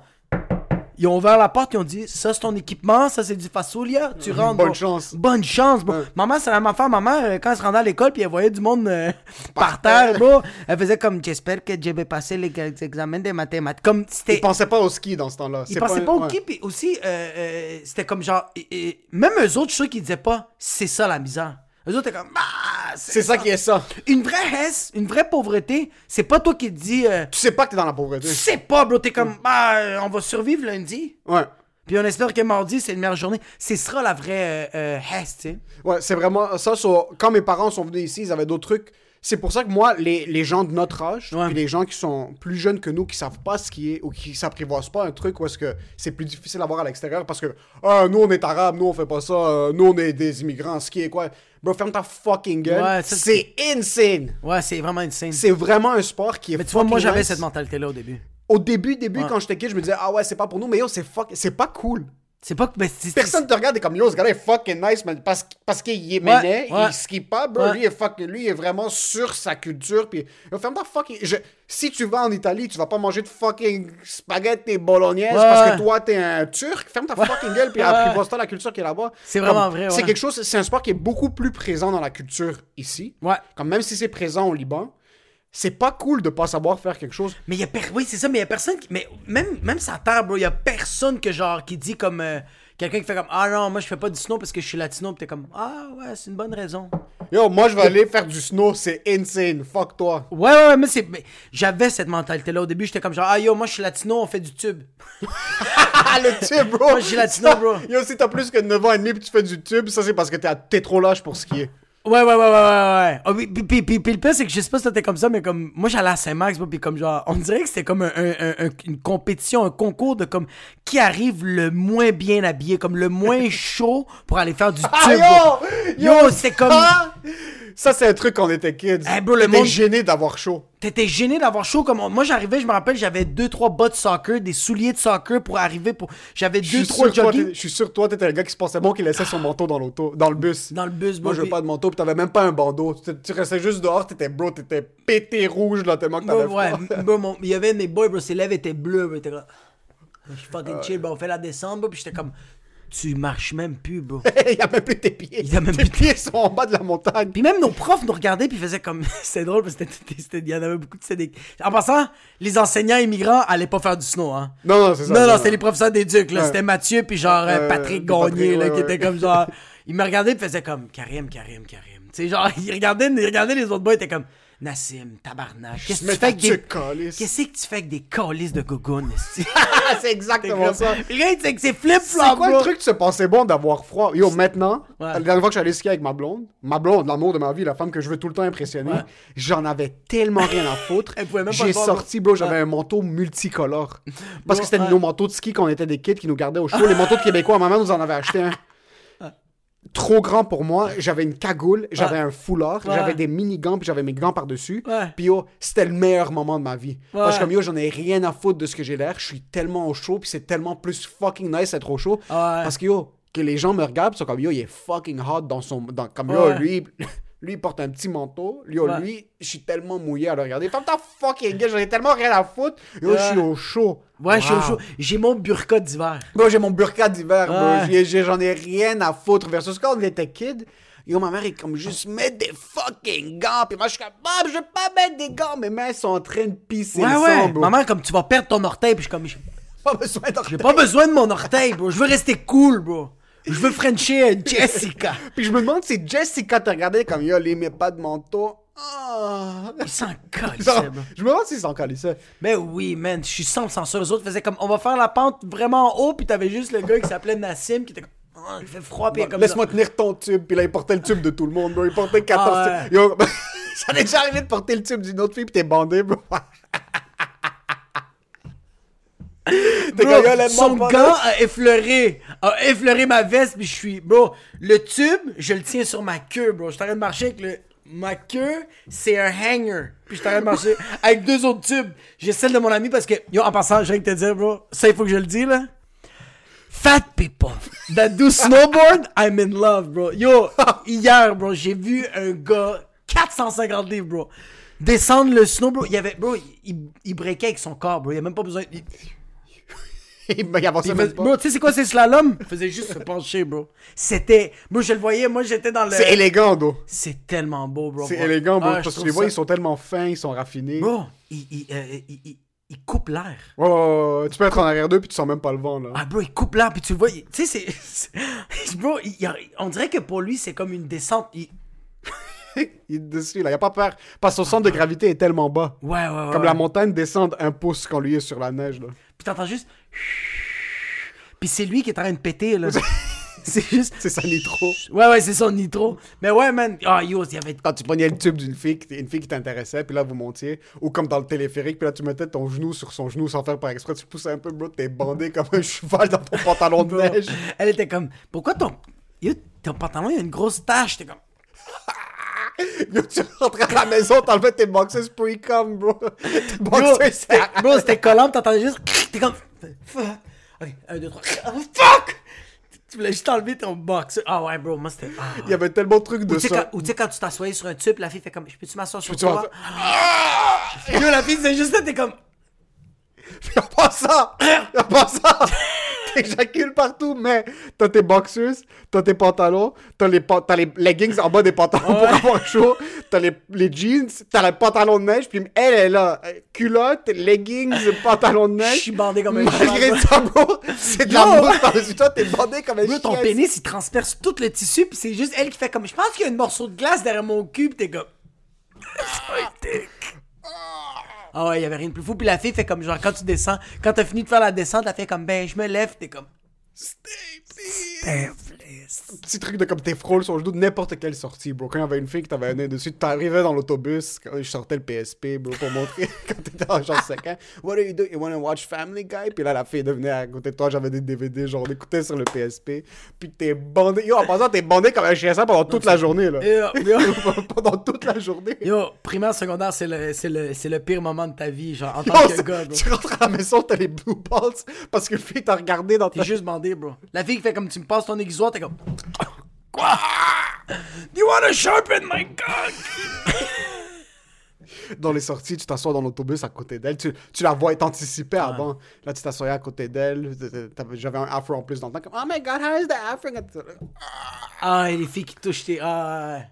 Ils ont ouvert la porte, ils ont dit Ça, c'est ton équipement, ça, c'est du fasolia. Tu rentres. bonne chance. Bonne chance, bro. Ouais. Maman, c'est la même affaire. Ma mère, euh, quand elle se rendait à l'école, puis elle voyait du monde euh, par terre, bro, elle faisait comme J'espère que je vais passer les examens de mathématiques. Comme c'était. Ils pensaient pas au ski dans ce temps-là. Ils pensaient pas au qui, puis aussi, euh, euh, c'était comme genre. et- et même eux autres, je suis sûr qu'ils disaient pas C'est ça la misère. Eux autres, étaient comme Ah, C'est ça qui est ça. Une vraie hesse, une vraie pauvreté, c'est pas toi qui te dis. euh, Tu sais pas que t'es dans la pauvreté. tu sais pas, bro, t'es comme Ah, euh, on va survivre lundi. Ouais. Puis on espère que mardi, c'est une meilleure journée. C'est sera la vraie euh, euh, hesse, tu sais. Ouais, c'est vraiment ça. so, quand mes parents sont venus ici, ils avaient d'autres trucs. C'est pour ça que moi, les, les gens de notre âge, Ouais. puis les gens qui sont plus jeunes que nous, qui savent pas ce qui est, ou qui s'apprivoisent pas un truc où est-ce que c'est plus difficile à voir à l'extérieur parce que, ah, nous on est arabes, nous on fait pas ça, euh, nous on est des immigrants, ce qui est quoi. Bro, ferme ta fucking gueule. Ouais, c'est insane. Ouais, c'est vraiment insane. C'est vraiment un sport qui est Mais tu vois, moi, j'avais cette mentalité-là au début. Au début, début, Ouais. quand j'étais kid, je me disais, ah ouais, c'est pas pour nous, mais yo, c'est fuck, c'est pas cool. C'est pas que. ben, Personne te regarde et comme yo, ce gars-là est fucking nice, man, parce, parce qu'il est Ouais, méné, ouais. il skie pas, bro. Ouais. Lui, est fucking, lui est vraiment sur sa culture. Puis, yo, ferme ta fucking. je- si tu vas en Italie, tu vas pas manger de fucking spaghetti bolognaise parce que toi, t'es un turc. Ferme ta fucking gueule, puis Ouais. apprivoise-toi la culture qui est là-bas. C'est vraiment Comme, vrai, C'est quelque chose, c'est un sport qui est beaucoup plus présent dans la culture ici. Ouais. Comme même si c'est présent au Liban, c'est pas cool de pas savoir faire quelque chose. Mais y a per- oui, c'est ça, mais y a personne qui. Mais même, même sa terre, bro, y a personne que genre qui dit comme. euh, Quelqu'un qui fait comme Ah non, moi je fais pas du snow parce que je suis latino, pis t'es comme Ah ouais, c'est une bonne raison. Yo, moi, je vais aller faire du snow, c'est insane. Fuck toi. Ouais, ouais, ouais, mais c'est. mais J'avais cette mentalité-là au début, j'étais comme genre Ah yo, moi je suis latino, on fait du tube. Ah, *laughs* le tube, bro! Moi, je suis latino, bro. Yo, si t'as plus que 9 ans et demi pis tu fais du tube, ça c'est parce que t'es trop lâche pour skier. Ouais, ouais, ouais, ouais, ouais, ouais. Oui, puis, puis, puis, puis le pire, c'est que je sais pas si t'étais comme ça, mais comme. Moi, j'allais à Saint-Max, puis comme genre. On dirait que c'était comme un, un- un- un- une compétition, un concours de comme. Qui arrive le moins bien habillé, comme le moins *laughs* chaud pour aller faire du tube. Ah, bro. yo! Yo, c'est comme. Ah! Ça, c'est un truc quand on était kids. Eh, bro, le T'étais monde- gêné d'avoir chaud. T'étais gêné d'avoir chaud comme moi j'arrivais je me rappelle j'avais deux trois bas de soccer des souliers de soccer pour arriver pour j'avais Je deux suis trois sûr, toi, jogging t'es- je suis sûr, toi, t'étais le gars qui se pensait bon qui laissait son manteau dans l'auto, dans le bus. dans le bus Moi, bro, je veux puis- pas de manteau, pis t'avais même pas un bandeau. Tu, tu restais juste dehors, t'étais bro, t'étais pété rouge là, tellement que Bro, t'avais ouais, froid. bro, mon- il y avait mes boys bro ses lèvres étaient bleues bro, il était comme je suis fucking chill bro on fait la descente bro, puis j'étais comme tu marches même plus bro *laughs* Il y a même plus tes pieds. Il y a même tes plus- pieds sont en bas de la montagne. Puis même nos profs nous regardaient puis faisaient comme *laughs* c'était drôle parce que c'était- c'était- il y en avait beaucoup de des- En passant, les enseignants immigrants allaient pas faire du snow hein. Non, non, c'est ça. Non non, c'était les professeurs des ducs là, Ouais. c'était Mathieu puis genre euh, Euh, Patrick Gagné là ouais, qui était comme genre *laughs* il me regardait puis faisait comme Karim Karim Karim. Tu sais genre il regardait il regardait les autres boys était comme Nassim, tabarnak. Qu'est-ce que tu fais avec des. Qu'est-ce que tu fais avec des calices de gogoon? *laughs* Ah, c'est exactement ça. Le gars, dit que c'est flip C'est quoi le truc de se penser bon d'avoir froid? Yo, maintenant, la dernière fois que allé skier avec ma blonde, ma blonde, l'amour de ma vie, la femme que je veux tout le temps impressionner, j'en avais tellement rien à foutre. *laughs* J'ai sorti, bro, j'avais un manteau multicolore. *laughs* Parce que c'était nos manteaux de ski quand on était des kids qui nous gardaient au chaud. Les manteaux de Québécois, ma mère nous en avait acheté un. Trop grand pour moi, j'avais une cagoule, j'avais un foulard, Ouais. j'avais des mini-gants, puis j'avais mes gants par-dessus. Ouais. Puis yo, c'était le meilleur moment de ma vie. Parce que comme yo, j'en ai rien à foutre de ce que j'ai l'air, je suis tellement au chaud, puis c'est tellement plus fucking nice d'être au chaud. Parce que yo, que les gens me regardent, sont comme yo, il est fucking hot dans son. Dans, comme yo, lui, lui, il porte un petit manteau. Yo, Ouais. lui, je suis tellement mouillé à le regarder. Ferme ta fucking gueule, j'en ai tellement rien à foutre. Yo, je suis au chaud. Ouais, je suis au chaud. J'ai mon burqa d'hiver. Moi, j'ai mon burqa d'hiver. Ouais. J'ai- j'ai- J'en ai rien à foutre. Versus quand on était kid, yo, ma mère est comme juste mettre des fucking gants. Puis moi, je suis comme, Maman, je veux pas mettre des gants. Mes mains sont en train de pisser Ouais, le ouais. sang, bro. Maman, comme tu vas perdre ton orteil, puis je suis comme. J'ai pas besoin d'orteils. pas besoin de mon orteil, bro. Je veux rester cool, bro. Je veux Frencher Jessica. *laughs* Puis je me demande si Jessica t'a regardé comme, yo, les pas de manteau. Ah. Il s'en *laughs* Seb. je me demande s'ils s'en calissaient. Mais oui, man, je suis 100% sûr. Les autres faisaient comme, on va faire la pente vraiment haut, puis t'avais juste le gars qui s'appelait Nassim qui était comme, Ah, il fait froid, puis il est comme Laisse-moi tenir ton tube. Puis là, il portait le tube de tout le monde, bro. Il portait 14 Ah ouais. tubes. Yo, *laughs* ça m'est déjà arrivé de porter le tube d'une autre fille, puis t'es bandé, bro. Bro, laisse-moi son gant là. a effleuré, a effleuré ma veste, puis je suis, bro, le tube, je le tiens sur ma queue, bro. Je train de marcher avec le, ma queue, c'est un hanger. Puis je train de marcher *laughs* avec deux autres tubes. J'ai celle de mon ami parce que, yo, en passant, j'ai rien que te dire, bro, ça, il faut que je le dise, là. Fat people that do *laughs* snowboard, I'm in love, bro. Yo, hier, bro, j'ai vu un gars, 450 livres, bro, descendre le snow, bro. Il y avait, bro, il, il breakait avec son corps, bro. Il y a même pas besoin. il- *laughs* Il il avançait il même fais- pas. Bro, tu sais c'est quoi c'est slalom? Il faisait juste se pencher, bro. C'était. Moi, je le voyais, moi, j'étais dans le. C'est élégant, bro. C'est tellement beau, bro. C'est élégant, bro. Ah, parce que tu les vois, ils sont tellement fins, ils sont raffinés. Bro, il, il, euh, il, coupe l'air. Ouais, ouais, ouais. Tu peux être en arrière d'eux, puis tu sens même pas le vent, là. Ah, bro, il coupe l'air, puis tu le vois. il- Tu sais, c'est. *laughs* Bro, il- on dirait que pour lui, c'est comme une descente. Il- *laughs* il est dessus, là. Il a pas peur. Parce que son centre de gravité est tellement bas. Ouais, ouais, ouais. Comme ouais. la montagne descend un pouce quand lui est sur la neige, là. Puis t'entends juste. *laughs* Puis c'est lui qui est en train de péter, là. *laughs* c'est juste. C'est ça, nitro. *laughs* Ouais, ouais, c'est son nitro. Mais ouais, man. Ah, yo, il y avait. Quand tu prenais le tube d'une fille, qui- une fille qui t'intéressait, puis là, vous montiez. Ou comme dans le téléphérique, puis là, tu mettais ton genou sur son genou sans faire par exprès. Tu poussais un peu, bro. T'es bandé comme un cheval dans ton pantalon de neige. Elle était comme. Pourquoi ton. Yo, ton pantalon, il y a une grosse tache. T'es comme. Yo, tu rentrais à la maison, t'enlevais tes boxers pre-com, bro. *laughs* Tes Bro, boxers, c'était, bro, c'était collant, t'entendais juste. T'es comme. Fuck. Ok, un, deux, trois. Oh, fuck! Tu voulais juste enlever ton box. Ah ouais, bro, moi c'était. Ah, Il y avait tellement de trucs de Ou ça. quand, ou tu sais, quand tu t'assoyais sur un tube, la fille fait comme, je peux-tu m'asseoir sur toi? Yo, la fille, c'est juste là, t'es comme, Y'a pas ça! Y'a pas ça! *laughs* T'éjacules partout, mais t'as tes boxers, t'as tes pantalons, t'as les, pan- les leggings en bas des pantalons pour avoir chaud, t'as les, les jeans, t'as le pantalon de neige, puis elle est là, culotte, leggings, pantalon de je neige. suis bandé comme un Malgré chien. ça, bro, c'est de la mousse par-dessus toi, t'es bandé comme un Bro, ton chien. pénis, il transperce tout le tissu, puis c'est juste elle qui fait comme, je pense qu'il y a un morceau de glace derrière mon cul, pis t'es comme. *laughs* Ah ouais, il y avait rien de plus fou. Puis la fille fait comme, genre, quand tu descends, quand t'as fini de faire la descente, elle fait comme, ben, je me lève, t'es comme. Petit truc de comme tes frôles sur le dos de n'importe quelle sortie, bro. Quand il y avait une fille qui t'avait un œil dessus, t'arrivais dans l'autobus, je sortais le PSP, bro, pour montrer *laughs* quand t'étais en genre 5 ans. What do you do? You wanna watch Family Guy? Puis là, la fille devenait à côté de toi, j'avais des DVD, genre, on écoutait sur le PSP. Puis t'es bandé. Yo, en passant, t'es bandé comme un chien ça pendant toute la journée, là. Yo, yo. *laughs* pendant toute la journée. Yo, primaire, secondaire, c'est le, c'est le, c'est le pire moment de ta vie, genre, en tant que gars, bro. tu rentres à la maison, t'as les blue balls parce que le fille t'a regardé dans ta T'es juste bandé, bro. La fille qui fait comme tu me passes ton aiguisoire, t'es comme. Quoi? Do you wanna sharpen my cock? dans les sorties, tu t'assois dans l'autobus à côté d'elle. Tu, tu la vois, t'anticipais avant. Là, tu t'assoyais à côté d'elle. J'avais un afro en plus dans le temps. Comme, oh my god, how is the afro? Ah, et les filles qui touchent tes. Ah, ouais.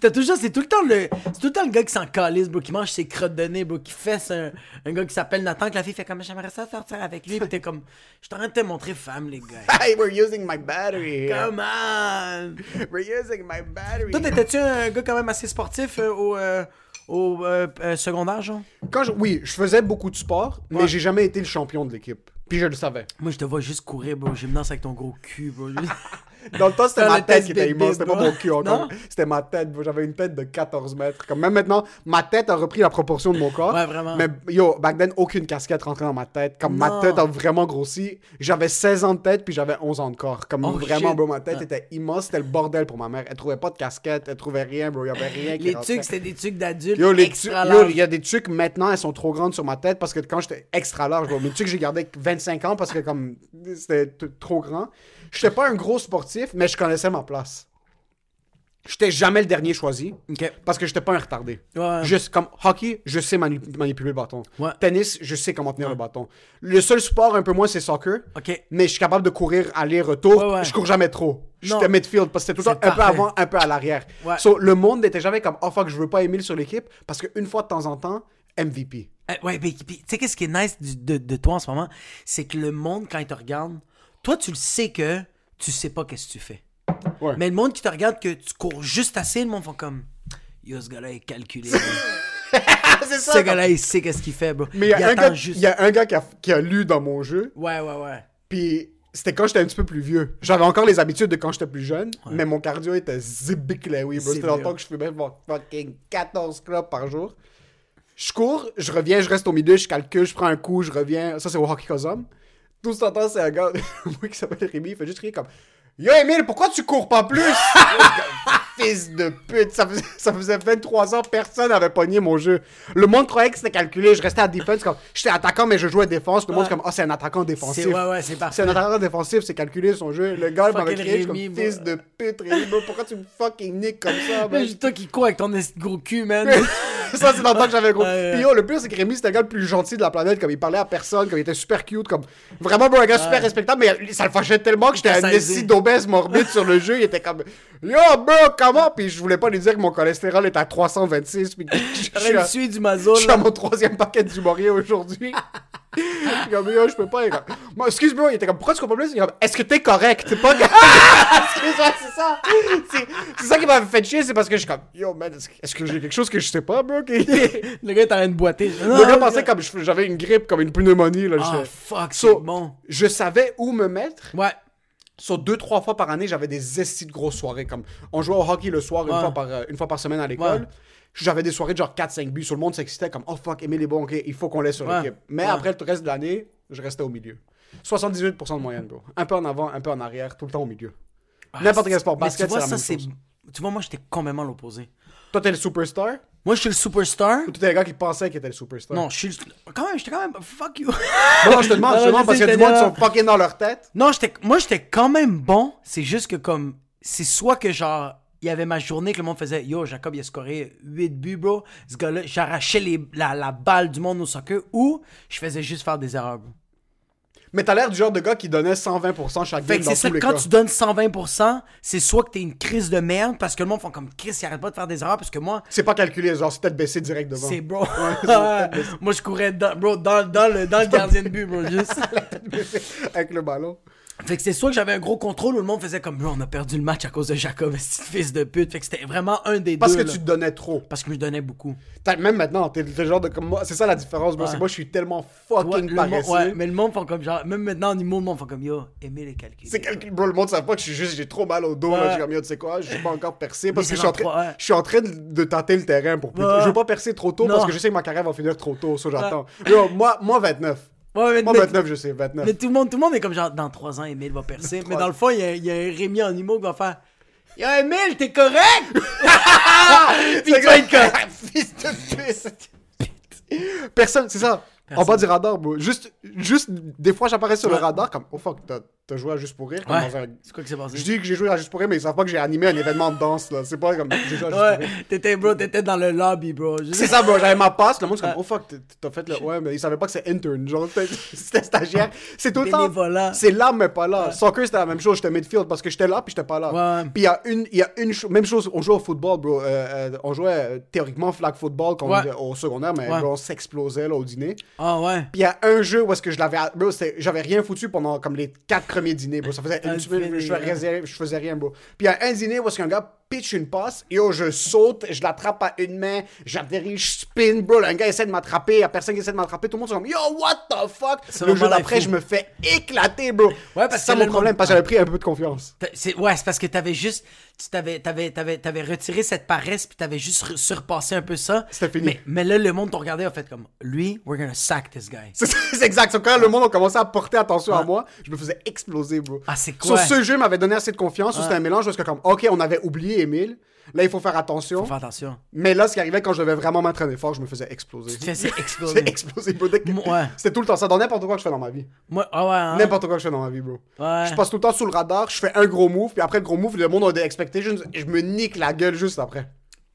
T'as toujours, c'est tout le temps le, c'est tout le temps le gars qui s'en calisse, bro, qui mange ses crottes de nez, bro, qui fesse un, un gars qui s'appelle Nathan, que la fille fait comme, j'aimerais ça sortir avec lui, pis t'es comme, je suis en train de te montrer femme, les gars. *laughs* Hey, we're using my battery. Come on! *laughs* We're using my battery. Toi, t'étais-tu un gars quand même assez sportif euh, au, euh, au euh, secondaire, genre? Quand je- oui, je faisais beaucoup de sport, mais j'ai jamais été le champion de l'équipe. Puis je le savais. Moi, je te vois juste courir, bro, gymnase avec ton gros cul, bro. *laughs* Dans le temps, c'était ma tête qui était immense. C'était pas mon cul encore. C'était ma tête. J'avais une tête de 14 mètres. Comme même maintenant, ma tête a repris la proportion de mon corps. Ouais, vraiment. Mais yo, back then, aucune casquette rentrait dans ma tête. Comme ma tête a vraiment grossi. J'avais 16 ans de tête, puis j'avais 11 ans de corps. Comme Oh, vraiment, shit. bro, ma tête Ouais. était immense. C'était le bordel pour ma mère. Elle trouvait pas de casquette. Elle trouvait rien, bro. Il y avait rien qui Les rentrait. trucs, c'était des trucs d'adultes. Yo, les il y a des trucs maintenant, elles sont trop grandes sur ma tête parce que quand j'étais extra large, bro, mes trucs, j'ai gardé 25 ans parce que comme c'était trop grand. J'étais pas un gros sportif, mais je connaissais ma place. J'étais jamais le dernier choisi parce que j'étais pas un retardé. Ouais. Juste comme hockey, je sais mani- manipuler le bâton. Ouais. Tennis, je sais comment tenir le bâton. Le seul sport un peu moins, c'est soccer. Mais je suis capable de courir aller-retour. Je cours jamais trop. J'étais midfield parce que c'était tout le temps un peu avant, un peu à l'arrière. So, le monde n'était jamais comme oh fuck, je veux pas Emile sur l'équipe parce qu'une fois de temps en temps, MVP. Euh, ouais, mais tu sais, qu'est-ce qui est nice du- de, de toi en ce moment? C'est que le monde, quand il te regarde, toi, tu le sais que tu sais pas qu'est-ce que tu fais. Ouais. Mais le monde qui te regarde, que tu cours juste assez, le monde font comme Yo, ce gars-là est calculé. *laughs* c'est ce gars-là, il sait qu'est-ce qu'il fait, bro. Mais il y, a un gars, juste. y a un gars qui a, qui a lu dans mon jeu, Ouais, ouais, ouais. puis c'était quand j'étais un petit peu plus vieux. J'avais encore les habitudes de quand j'étais plus jeune, mais mon cardio était zibiclé, bro. C'était dans le Zébio. temps que je fumais genre, fucking 14 clubs par jour. Je cours, je reviens, je reste au milieu, je calcule, je prends un coup, je reviens. Ça, c'est au hockey Cosum. Tout ce temps, c'est un gars *laughs* moi, qui s'appelle Rémi, il fait juste crier comme Yo, Emile, pourquoi tu cours pas plus? *laughs* Fils de pute, ça faisait, ça faisait 23 ans, personne n'avait pogné mon jeu. Le monde croyait que c'était calculé, je restais à défense, comme j'étais attaquant, mais je jouais défense. Le monde, Ouais. c'est comme, oh, c'est un attaquant défensif. C'est- ouais, ouais, c'est parfait. C'est un attaquant défensif, c'est calculé son jeu. Le gars m'avait crié, comme, fils de pute, Rémi, bro, pourquoi tu me fucking niques comme ça, *laughs* man? toi qui cours avec ton gros cul, man. *laughs* ça, c'est dans le temps que j'avais gros. Puis yo, le pire, c'est que Rémi, c'était le gars le plus gentil de la planète. Comme il parlait à personne, comme il était super cute. Comme vraiment, bro, un gars super respectable. Mais ça le fâchait tellement que j'étais un esti d'obèse morbide sur le jeu. Il était comme Yo, bro, comment? Puis je voulais pas lui dire que mon cholestérol était à 326. Puis que *laughs* je suis à- du je mazol. suis à mon troisième paquet du Maurier aujourd'hui. *laughs* *laughs* Comme, yo, je peux pas. Moi, excuse moi il était comme, pourquoi tu comprends plus? Il est comme, est-ce que t'es correct? C'est pas *laughs* Excuse-moi, c'est ça. C'est- ça qui m'a fait chier, c'est parce que je suis comme, yo, man, est-ce que- que j'ai quelque chose que je sais pas, bro? Le gars est en train de boiter. Le gars pensait comme j'avais une grippe, comme une pneumonie. Là, Ah, j'étais- fuck, So- c'est bon. Je savais où me mettre. Ouais. Sur deux, trois fois par année, j'avais des estis de grosses soirées. Comme on jouait au hockey le soir, une, fois, par, euh, une fois par semaine à l'école. J'avais des soirées de genre 4-5 buts. Sur le monde s'excitait comme Oh fuck, Emile est bon, ok, il faut qu'on l'ait sur Ouais. l'équipe. Mais Ouais. après le reste de l'année, je restais au milieu. 78% de moyenne, bro. Un peu en avant, un peu en arrière, tout le temps au milieu. N'importe quel sport. Basket, tu vois, c'est la ça, même c'est chose. Tu vois, moi, j'étais complètement l'opposé. Toi, t'es le superstar? Moi, je suis le superstar. ou t'étais le gars qui pensait qu'il était le superstar? Non, je suis le... Quand même, j'étais quand même... Fuck you. Non, je te demande, je te demande parce sais, qu'il y a du monde qui sont fucking dans leur tête. Non, j'étais, moi, j'étais quand même bon. C'est juste que, comme, c'est soit que, genre, il y avait ma journée que le monde faisait Yo, Jacob, il a scoré 8 buts, bro. Ce gars-là, j'arrachais les, la, la balle du monde au soccer ou je faisais juste faire des erreurs, bro. Mais t'as l'air du genre de gars qui donnait 120% chaque Fait game que dans c'est ça, tous les quand cas. tu donnes 120%, c'est soit que t'es une crise de merde parce que le monde font comme Chris, il arrête pas de faire des erreurs parce que moi, C'est pas calculé, genre c'est peut-être baissé direct devant. c'est bro. *laughs* moi, je courais dans, bro, dans, dans, le, dans le gardien de but, bro, juste. *laughs* Avec le ballon. Fait que c'est soit que j'avais un gros contrôle ou le monde faisait comme on a perdu le match à cause de Jacob, *laughs* fils de pute. Fait que c'était vraiment un des Parce deux. que là. tu te donnais trop. Parce que je me donnais beaucoup. T'as- Même maintenant, t'es le genre de comme moi. C'est ça la différence, bro. Ouais. C'est moi, je suis tellement Ouais, fucking le monde- paresseux. ouais, mais le monde font comme genre, même maintenant en humour, le monde font comme yo, aimez les calculs. C'est calcul, bro. Le monde savent pas que je suis juste, j'ai trop mal au dos. là. Ouais. Je suis comme, yo, tu sais quoi, je suis pas encore percé parce que c'est je suis, en train, ouais. je suis en train de, de tâter le terrain pour plus. Ouais. Je veux pas percer trop tôt parce que je sais que ma carrière va finir trop tôt. Ça, j'attends. Yo, moi, moi, 29. Ouais, mais, Moi, mais- 29, je sais, 29. mais tout, le monde, tout le monde est comme genre, dans 3 ans, Emile va percer. mais dans le fond, il y a, il y a un Rémi en humour qui va faire Yo, Emile, t'es correct? *laughs* Puis tu vas être correct. *laughs* Fils de pute. Personne, c'est ça. En bas du radar, bro. Juste, juste, des fois, j'apparais sur le Ouais. radar comme, oh fuck, t'as joué à Juste pour Rire. Ouais. Un... C'est quoi passé? Je dis que j'ai joué à Juste pour Rire, mais ils savent pas que j'ai animé un événement de danse, là. C'est pas comme. J'ai joué à Juste ouais. Rire. T'étais, bro, t'étais dans le lobby, bro. C'est ça, bro. J'avais ma passe. Le monde, c'est comme, ah. oh fuck, t'as fait le. Ouais, mais ils savaient pas que c'est intern. Genre, *laughs* c'était stagiaire. C'est tout le temps. C'est là, mais pas là. Ouais. Soccer, c'était la même chose. J'étais midfield parce que j'étais là, puis j'étais pas là. Puis il y a une, y a une même chose. On jouait au football, bro. Euh, euh, on jouait euh, théoriquement flag football au secondaire, mais bro, on s'explosait, là, au dîner. Ah ouais. Puis il y a un jeu où est-ce que je l'avais. J'avais rien foutu pendant comme les premier dîner, bro. Ça faisait une semaine, hein. je, faisais rien, bro. Puis il y a un dîner où est-ce qu'un gars pitch une passe, et oh, je saute, je l'attrape à une main, j'atterris, je spin, bro. Un gars essaie de m'attraper, il y a personne qui essaie de m'attraper, tout le monde est comme Yo, what the fuck? Le jeu est d'après, je me fais éclater, bro. parce c'est ça mon problème, parce que j'avais pris un peu de confiance. C'est- ouais, c'est parce que t'avais juste. Tu t'avais, t'avais, t'avais, t'avais retiré cette paresse, puis t'avais juste surpassé un peu ça. C'était fini. Mais, mais là, le monde t'a regardé, a fait comme lui, we're gonna sack this guy. C'est c'est exact. C'est quand le monde a commencé à porter attention à moi, je me faisais exploser, bro. Ah, c'est Sur quoi? ce jeu m'avait donné assez de confiance, ou c'était un mélange parce que comme, ok, on avait oublié Là il faut faire attention. Faut faire attention. Mais là, ce qui arrivait quand je devais vraiment m'entraîner fort, je me faisais exploser. Tu te fais c'est C'est exploser. bro. Ouais. C'était tout le temps ça. Dans n'importe quoi que je fais dans ma vie. Moi, ah ouais, hein? N'importe quoi que je fais dans ma vie, bro. Ouais. Je passe tout le temps sous le radar, je fais un gros move, puis après le gros move, le monde a des expectations, et je me nique la gueule juste après.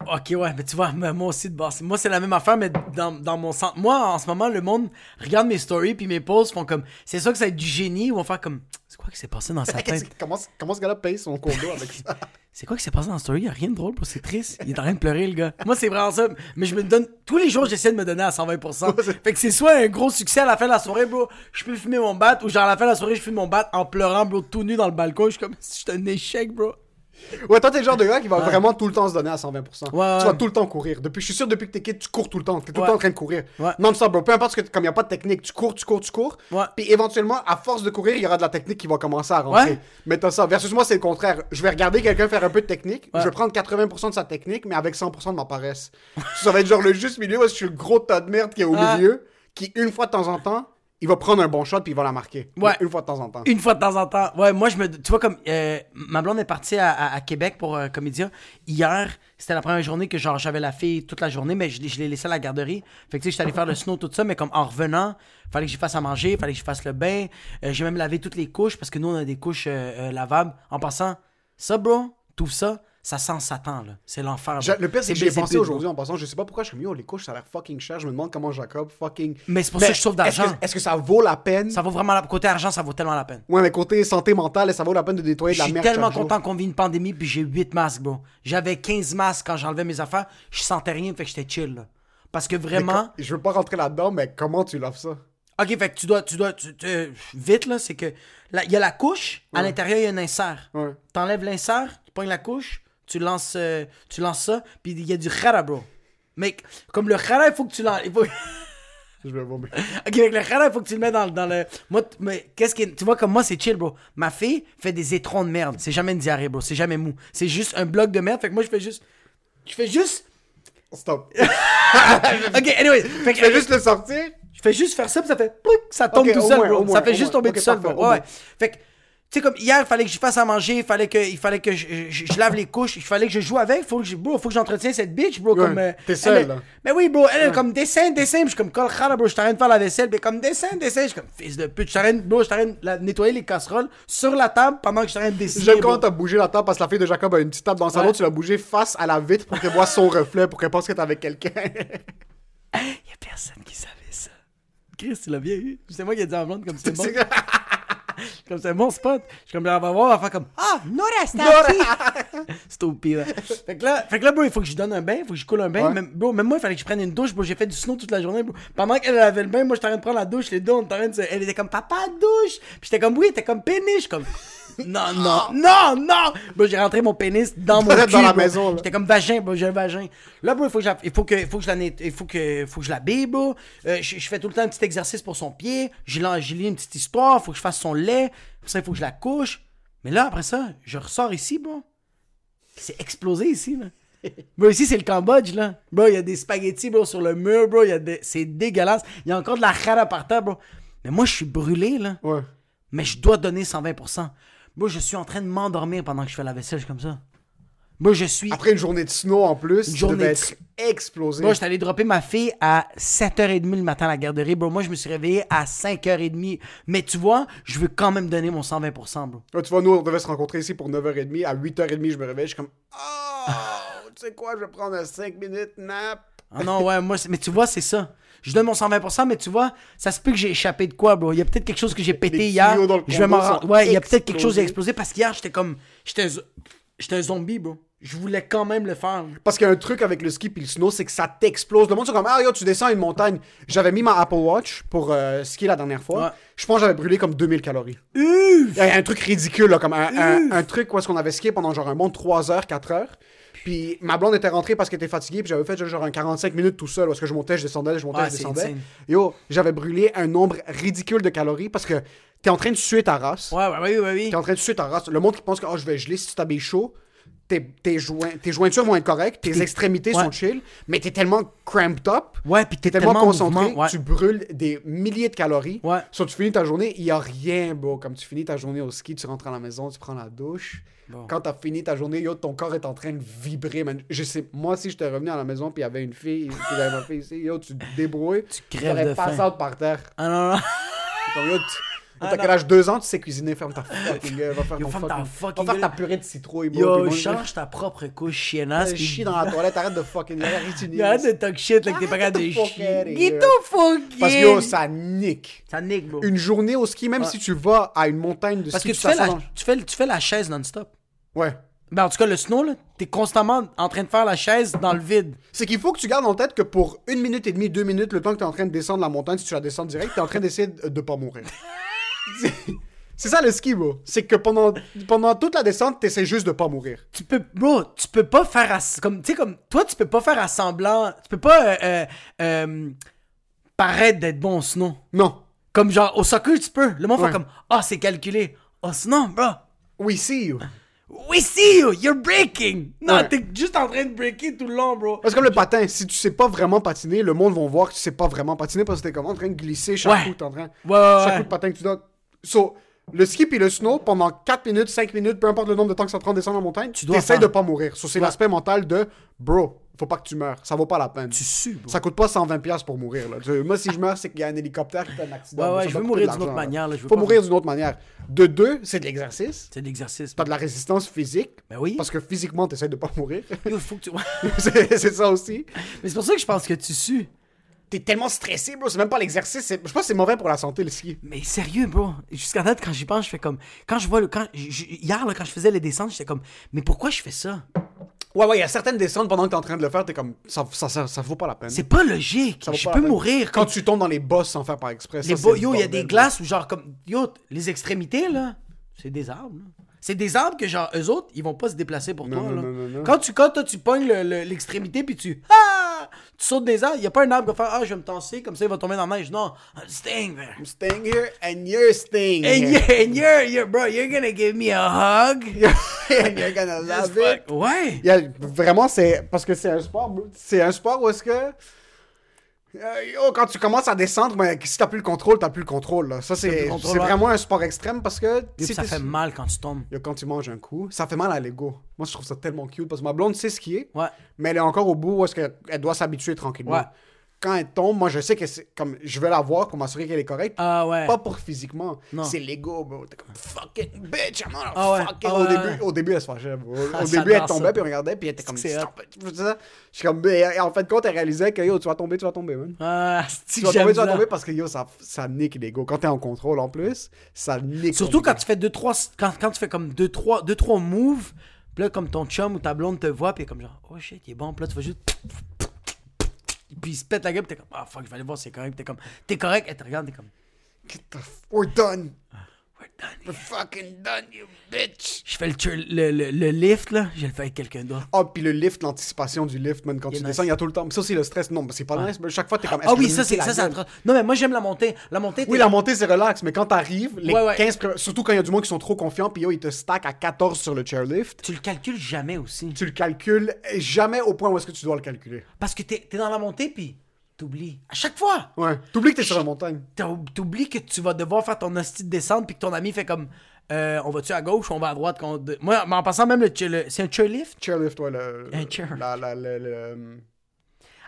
Ok, ouais, mais tu vois, moi aussi de base. Moi, c'est la même affaire, mais dans, dans mon sens. Moi, en ce moment, le monde regarde mes stories, puis mes posts font comme. C'est ça que ça va être du génie, ils vont faire comme. C'est quoi qui s'est passé dans sa *laughs* tête? comment, comment ce gars-là paye son condo avec ça? *laughs* C'est quoi qui s'est passé dans la story? Y a rien de drôle, bro, c'est triste. Il est en train de pleurer, le gars. Moi, c'est vraiment ça. Mais je me donne. Tous les jours, j'essaie de me donner à 120%. fait que c'est soit un gros succès à la fin de la soirée, bro. Je peux fumer mon bat, ou genre à la fin de la soirée, je fume mon bat en pleurant, bro, tout nu dans le balcon. Je suis comme. Si je un échec, bro. Ouais, toi, t'es le genre de gars qui va vraiment tout le temps se donner à 120%. Ouais, tu ouais. vas tout le temps courir. Depuis, je suis sûr, depuis que t'es kid, tu cours tout le temps. T'es tout le temps en train de courir. Ouais. Non, ça, bro. Peu importe ce que, comme il n'y a pas de technique, tu cours, tu cours, tu cours. Puis éventuellement, à force de courir, il y aura de la technique qui va commencer à rentrer. Mais t'as ça. Versus moi, c'est le contraire. Je vais regarder quelqu'un faire un peu de technique. Je vais prendre 80% de sa technique, mais avec 100% de ma paresse. ça va être genre le juste milieu où je suis le gros tas de merde qui est au milieu, qui, une fois de temps en temps, il va prendre un bon shot puis il va la marquer. Ouais. Une fois de temps en temps. Une fois de temps en temps. Ouais, moi, je me. Tu vois, comme. euh, ma blonde est partie à, à- à Québec pour euh, Comédia. Hier, c'était la première journée que, genre, j'avais la fille toute la journée, mais je, l'ai- je l'ai laissée à la garderie. Fait que, tu sais, j'étais allé faire le snow, tout ça, mais comme en revenant, fallait que j'y fasse à manger, fallait que je fasse le bain. Euh, J'ai même lavé toutes les couches parce que nous, on a des couches euh, lavables. En passant, ça, bro, tout ça, ça sent Satan, là. C'est l'enfer. Je- le pire, c'est que j'y ai Belzébuth, pensé aujourd'hui en passant. Je sais pas pourquoi je suis comme yo, les couches, ça a l'air fucking cher. Je me demande comment Jacob fucking. Mais c'est pour ça que je sauve est-ce d'argent. que- Est-ce que ça vaut la peine? Ça vaut vraiment la... Côté argent, ça vaut tellement la peine. Ouais, mais côté santé mentale, ça vaut la peine de nettoyer de Je la suis merde. tellement chaque jour. content qu'on vit une pandémie, puis j'ai 8 masques, bro. J'avais 15 masques quand j'enlevais mes affaires. Je sentais rien, fait que j'étais chill, là. Parce que Mais vraiment. co- Je veux pas rentrer là-dedans, mais comment tu l'offres ça? Ok, fait que tu dois. Tu dois tu- tu- vite, là, c'est que. là, Il y a la couche, à l'intérieur, il y a un insert. Ouais. T'enlèves l'insert, tu pognes la couche, tu lances, euh, tu lances ça, puis il y a du khara, bro. Mec, comme le khara, il faut que tu l'enlèves. il faut- *laughs* Je vais vomir. *laughs* Ok, avec le khara, il faut que tu le mets dans, dans le. Moi, mais qu'est-ce qui. est- Tu vois, comme moi, c'est chill, bro. Ma fille fait des étrons de merde. C'est jamais une diarrhée, bro. C'est jamais mou. C'est juste un bloc de merde. Fait que moi, je fais juste. Je fais juste. Stop. *laughs* Ok, anyway. Fait que, Je vais juste le sortir. je fais juste faire ça, puis ça fait. Ça tombe tout seul, moins, bro. moins, ça fait juste moins. tomber tout seul, bro. Ouais, ouais. Fait que. Tu sais, comme hier, il fallait que je fasse à manger, il fallait que, il fallait que je, je- je lave les couches, il fallait que je joue avec, faut que je, bro, faut que j'entretienne cette bitch, bro. Ouais, comme, euh, t'es seul, là. Mais oui, bro, elle est comme dessin, dessin, je suis comme, colchara, bro, je t'arrête de faire la vaisselle, puis comme dessin, dessin, je suis comme, fils de pute, je t'arrête, bro, je t'arrête de la- nettoyer les casseroles sur la table pendant que je t'arrête de dessiner. J'aime quand t'as bougé la table parce que la fille de Jacob a une petite table dans le salon, Ouais. tu l'as bougé face à la vitre pour qu'elle voit son reflet, pour qu'elle pense que t'es avec quelqu'un. *laughs* Y a personne qui savait ça. Chris, tu l'as bien eu. C'est moi qui ai dit ma blonde comme *laughs* c'est bon. *laughs* Comme c'est mon spot. Je suis comme, elle va voir, elle va faire comme, ah, Nora, c'est ici. *laughs* Stupide. Fait que là, fait que là, bro, il faut que je donne un bain, il faut que je coule un bain. Ouais. Même, bro, même moi, il fallait que je prenne une douche, bro. J'ai fait du snow toute la journée, bro. Pendant qu'elle avait le bain, moi, j'étais en train de prendre la douche, les deux, on était en train de se- Elle était comme, papa, douche. Puis j'étais comme, oui, t'es comme péniche, comme. Non, non, non, non! Bro, j'ai rentré mon pénis dans mon Dans cul, la maison. J'étais comme vagin, j'ai un vagin. Là, bro, il faut que, je la- il faut que, il faut que je la il faut que, faut que je l'habille, bro. Euh, je, je fais tout le temps un petit exercice pour son pied. J'ai lu une petite histoire, faut que je fasse son lait. Pour ça, il faut que je la couche. Mais là, après ça, je ressors ici, bro. C'est explosé ici, là. *laughs* Bro, ici, c'est le Cambodge, là. Bro, il y a des spaghettis, bro, sur le mur, bro. Il y a des... C'est dégueulasse. Il y a encore de la chara par terre, bro. Mais moi, je suis brûlé, là. Ouais. Mais je dois donner 120%. Moi, je suis en train de m'endormir pendant que je fais la vaisselle comme ça. Moi, je suis... Après une journée de snow en plus, Une journée de être explosé. Moi, j'étais allé dropper ma fille à 7h30 le matin à la garderie, bro. Moi, je me suis réveillé à 5h30. Mais tu vois, je veux quand même donner mon 120%, bro. Ouais, tu vois, nous, on devait se rencontrer ici pour 9h30. À 8h30, je me réveille. Je suis comme, oh, *laughs* tu sais quoi, je vais prendre un 5 minutes nap. Ah non, ouais, moi, mais tu vois, c'est ça. Je donne mon 120%, mais tu vois, ça se peut que j'ai échappé de quoi, bro. Il y a peut-être quelque chose que j'ai pété Les hier. tuyaux dans le Je vais m'en rendre- Ouais, il y a peut-être quelque chose qui a explosé parce qu'hier, j'étais comme. J'étais un... zombie, bro. Je voulais quand même le faire. Parce qu'il y a un truc avec le ski puis le snow, c'est que ça t'explose. Le monde, c'est comme, ah, regarde, tu descends une montagne. J'avais mis ma Apple Watch pour euh, skier la dernière fois. Ouais. Je pense que j'avais brûlé comme 2000 calories. Il y a un truc ridicule, là, comme un, un, un truc où est-ce qu'on avait skié pendant genre un bon 3 heures, 4 heures. Puis ma blonde était rentrée parce qu'elle était fatiguée, puis j'avais fait genre un 45 minutes tout seul, parce que je montais, je descendais, je montais, je descendais. insane. Yo, j'avais brûlé un nombre ridicule de calories parce que t'es en train de suer ta race. Ouais, ouais, ouais, ouais, oui. T'es en train de suer ta race. Le monde qui pense que oh, je vais geler si tu t'habilles chaud, tes, tes, joints, tes jointures vont être correctes, tes extrémités ouais. sont chill, mais t'es tellement cramped up, Ouais, pis t'es tellement, tellement en concentré, ouais. tu brûles des milliers de calories. Ouais. Soit tu finis ta journée, il y a rien, bro. Comme tu finis ta journée au ski, tu rentres à la maison, tu prends la douche. Bon. Quand t'as fini ta journée, yo, ton corps est en train de vibrer, man. Je sais, moi, si j'étais revenu à la maison puis il y avait une fille, puis avait ma fille ici, yo, tu te débrouilles. Tu crèves de faim. out par terre. Ah non, non. Comme, yo, tu- Ah, T'as quel âge? Deux ans, tu sais cuisiner, ferme ta fucking gueule, va faire Yo, ferme ta fucking... fucking Va faire ta purée de citrouille, bro. Yo, puis moi, change ta propre couche chiennasse. je pis- chie dans la *laughs* toilette, arrête de fucking... Arrête Arrête de talk shit, là, que t'es pas capable de chier. Get here. the fuck Parce que yo, ça nique. Ça nique, bro. Une journée au ski, même Ouais. si tu vas à une montagne de Parce ski, que tu fais, la, dans- tu, fais, tu fais la chaise non-stop. Ouais. Ben, en tout cas, le snow, là, t'es constamment en train de faire la chaise dans le vide. C'est qu'il faut que tu gardes en tête que pour une minute et demie, deux minutes, le temps que tu es en train de descendre la montagne, si tu la descends direct, tu es en train d'essayer de, de pas mourir. *laughs* C'est- ça le ski, bro. C'est que pendant, pendant toute la descente, tu essaies juste de pas mourir. Tu peux, bro, tu peux pas faire à, comme, tu sais, comme, toi, tu peux pas faire à semblant, tu peux pas, euh, euh, euh, paraître d'être bon au snow. Non. Comme genre, au soccer, tu peux. Le monde Ouais. fait comme, ah, c'est calculé. Oh, sinon, bro. We see you. We see you, you're breaking. Non, Ouais. t'es juste en train de breaker tout le long, bro. C'est comme le patin. Si tu sais pas vraiment patiner, le monde va voir que tu sais pas vraiment patiner parce que t'es comme en train de glisser chaque Ouais. coup, t'es en train. Ouais, chaque coup de patin que tu donnes. So, le ski puis le snow, pendant 4 minutes, 5 minutes, peu importe le nombre de temps que ça prend de descendre la montagne, tu dois faire. de pas mourir. So, c'est l'aspect mental de bro, faut pas que tu meurs. Ça vaut pas la peine. Tu sues, bro. Ça coûte pas 120$ piastres pour mourir. Là. Moi, si je meurs, c'est qu'il y a un hélicoptère qui fait un accident. Ouais, ouais, je veux mourir d'une autre manière, là, je veux Faut pas- mourir d'une autre manière. De deux, c'est de l'exercice. C'est de l'exercice. T'as de la résistance physique. Ben oui. Parce que physiquement, t'essaies de pas mourir. Il faut que tu. *laughs* *laughs* c'est ça aussi. Mais c'est pour ça que je pense que tu sues. T'es tellement stressé, bro. C'est même pas l'exercice. Je pense que c'est mauvais pour la santé, le ski. Mais sérieux, bro. Jusqu'à date, quand j'y pense, je fais comme. Quand je vois le. Quand, hier, là, quand je faisais les descentes, j'étais comme. Mais pourquoi je fais ça Ouais, ouais, il y a certaines descentes pendant que t'es en train de le faire, t'es comme. Ça, ça, ça, ça vaut pas la peine. C'est pas logique. Ça vaut Je pas la peux peine. mourir. Quand tu tombes dans les bosses sans faire par exprès. les ça, bo- c'est Yo, il y a bordel, des glaces où, genre, comme. Yo, les extrémités, là. C'est des arbres, là. C'est des arbres que, genre, eux autres, ils vont pas se déplacer pour Non, toi, non, là. non. Quand tu, quand toi, tu pognes le- le- l'extrémité, puis tu. Ah Tu sautes des arbres, il y a pas un arbre qui va faire Ah, je vais me tasser, comme ça, il va tomber dans la neige. Non, I'm staying there. I'm staying here and you're staying And here. you're, and you're, you're, bro, you're gonna give me a hug. and *laughs* you're gonna love it. Ouais. Il y a- vraiment, c'est. Parce que c'est un sport, bro. C'est un sport où est-ce que. Euh, yo, quand tu commences à descendre, ben, si t'as plus le contrôle, t'as plus le contrôle. Là. Ça, c'est vraiment un sport extrême parce que. Si ça fait mal quand tu tombes. Yo, quand tu manges un coup, ça fait mal à l'ego. Moi, je trouve ça tellement cute parce que ma blonde sait skier, Ouais. mais elle est encore au bout où est-ce qu'elle doit s'habituer tranquillement. Ouais. Quand elle tombe, moi, je sais que c'est comme. Je vais la voir pour m'assurer qu'elle est correcte. Ah ouais. Pas pour physiquement. Non. C'est l'ego, bro. T'es comme fucking bitch, I'm Ah ouais. fuck it. Ah au, début, au début, elle se fâchait, bro. *laughs* Ah, Au début, elle tombait, ça. puis elle regardait, puis elle était comme. C'est. Je fais ça. Je suis comme. mais En fin de compte, elle réalisait que yo, tu vas tomber, tu vas tomber, man. Ah, Tu vas tomber, tu vas tomber parce que yo, ça, ça nique l'ego. Quand t'es en contrôle en plus, ça nique. Surtout quand tu fais 2 trois quand, quand tu fais comme 2 3 deux, trois moves, puis là comme ton chum ou ta blonde te voit puis comme genre oh shit, il est bon, puis là tu vas juste puis il se pète la gueule, t'es comme ah fuck, je vais aller voir si c'est correct, t'es comme t'es correct, elle te regarde, t'es comme Get the f- We're done. Done. We're fucking done, you bitch. Je fais le, tur- le, le, le lift là, je le fais avec quelqu'un d'autre. Oh, puis le lift, l'anticipation du lift, man, quand Il tu descends, il y a tout le temps. Mais ça aussi, le stress, non, mais c'est pas nice. Mais chaque fois, t'es comme. est-ce Ah que oui, je ça c'est ça c'est gueule? atroce. Non mais moi j'aime la montée, la montée t'es Oui, la montée, c'est relax, mais quand t'arrives, les Ouais, ouais. 15 pre- surtout quand il y a du monde qui sont trop confiants, puis yo, ils te stack à 14 sur le chairlift, tu le calcules jamais aussi tu le calcules jamais au point où est-ce que tu dois le calculer. parce que t'es es dans la montée puis t'oublies à chaque fois. Ouais. T'oublies que t'es sur la montagne. T'oublies que tu vas devoir faire ton hostie de descente puis que ton ami fait comme euh, on va-tu à gauche ou on va à droite de- Moi, mais en passant même le, le- c'est un chairlift? Chairlift, ouais, le. Un chair. La, la, le, euh,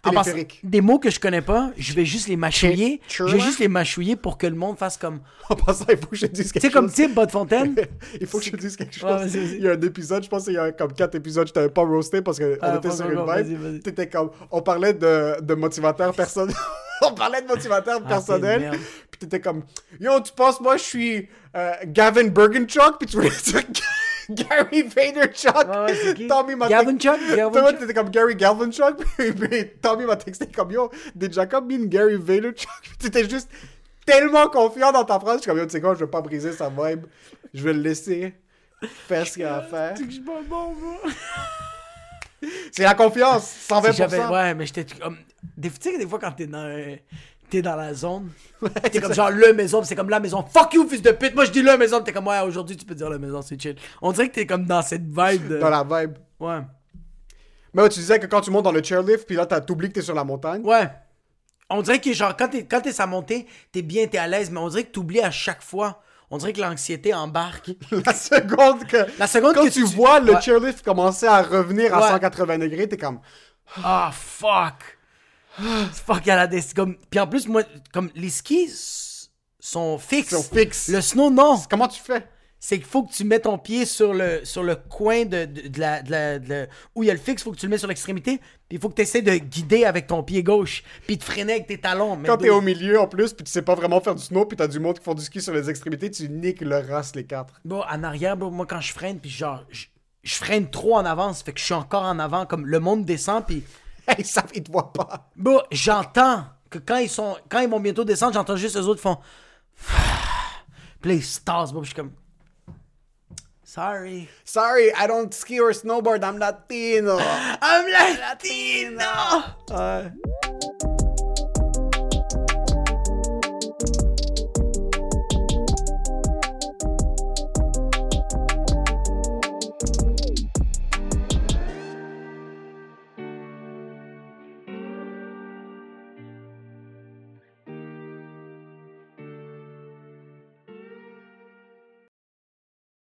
En passant, téléphérique. des mots que je connais pas, je vais juste les mâchouiller. Je vais juste les mâchouiller pour que le monde fasse comme. *laughs* En passant, il faut que je te dise Tu quelque sais, comme chose. type Bas de Fontaine? *laughs* Il faut que je te dise quelque chose. Il y a un épisode, je pense qu'il y a comme 4 épisodes, je t'avais pas roasté parce qu'on Ah, était sur une vibe. T'étais comme. On parlait de, de motivateur personnel. *laughs* on parlait de motivateur Ah, personnel. Puis t'étais comme. Yo, tu penses, moi, je suis euh, Gavin Bergenchuk? Puis tu voulais dire Gary Vaynerchuk? Ouais, ouais? Tommy m'a Gavin tex- Chuck? Gavin Toi, Chuck? t'étais comme Gary Galvanchuk. Puis, *laughs* puis Tommy m'a texté comme Yo, did Jacob mean Gary Vaynerchuk? Puis *laughs* t'étais juste tellement confiant dans ta phrase. Je suis comme Yo, tu sais quoi, je vais pas briser sa vibe. Je vais le laisser faire ce qu'il a à faire. C'est que je suis pas bon. C'est la confiance, 120%. Si j'avais- Ouais, mais j'étais comme. Des, tu sais, que des fois, quand t'es dans, euh, t'es dans la zone, t'es comme genre le maison, c'est comme la maison. Fuck you, fils de pute. Moi, je dis le maison, t'es comme, ouais, aujourd'hui, tu peux dire le maison, c'est chill. On dirait que t'es comme dans cette vibe de. Dans la vibe. Ouais. Mais ouais, tu disais que quand tu montes dans le chairlift, puis là, t'as- t'oublies que t'es sur la montagne. Ouais. On dirait que, genre, quand t'es, quand t'es sa montée, t'es bien, t'es à l'aise, mais on dirait que t'oublies à chaque fois. On dirait que l'anxiété embarque. *laughs* La seconde que. La seconde Quand que tu tu- vois le chairlift commencer à revenir à Ouais. 180 degrés, t'es comme. Ah, fuck. *gasps* fuck, à la des... comme Puis en plus, moi, comme les skis sont fixes. Sont fixes. Le snow, non. Comment tu fais? c'est qu'il faut que tu mets ton pied sur le, sur le coin de, de, de la, de la- où il y a le fixe, il faut que tu le mets sur l'extrémité, puis il faut que tu essaies de guider avec ton pied gauche, puis de freiner avec tes talons. Quand t'es au milieu en plus, puis tu sais pas vraiment faire du snow, puis t'as du monde qui font du ski sur les extrémités, tu niques le race les quatre. bro, en arrière, bro, moi quand je freine, puis genre, je, je freine trop en avance, fait que je suis encore en avant, comme le monde descend, puis *laughs* Hey, ça, ils te voient pas. bro, j'entends que quand ils sont, quand ils vont bientôt descendre, j'entends juste les autres font, *sighs* puis ils se tassent, bro, puis je suis comme, sorry, Sorry, I don't ski or snowboard, I'm Latino. *laughs* I'm Latino. Ouais.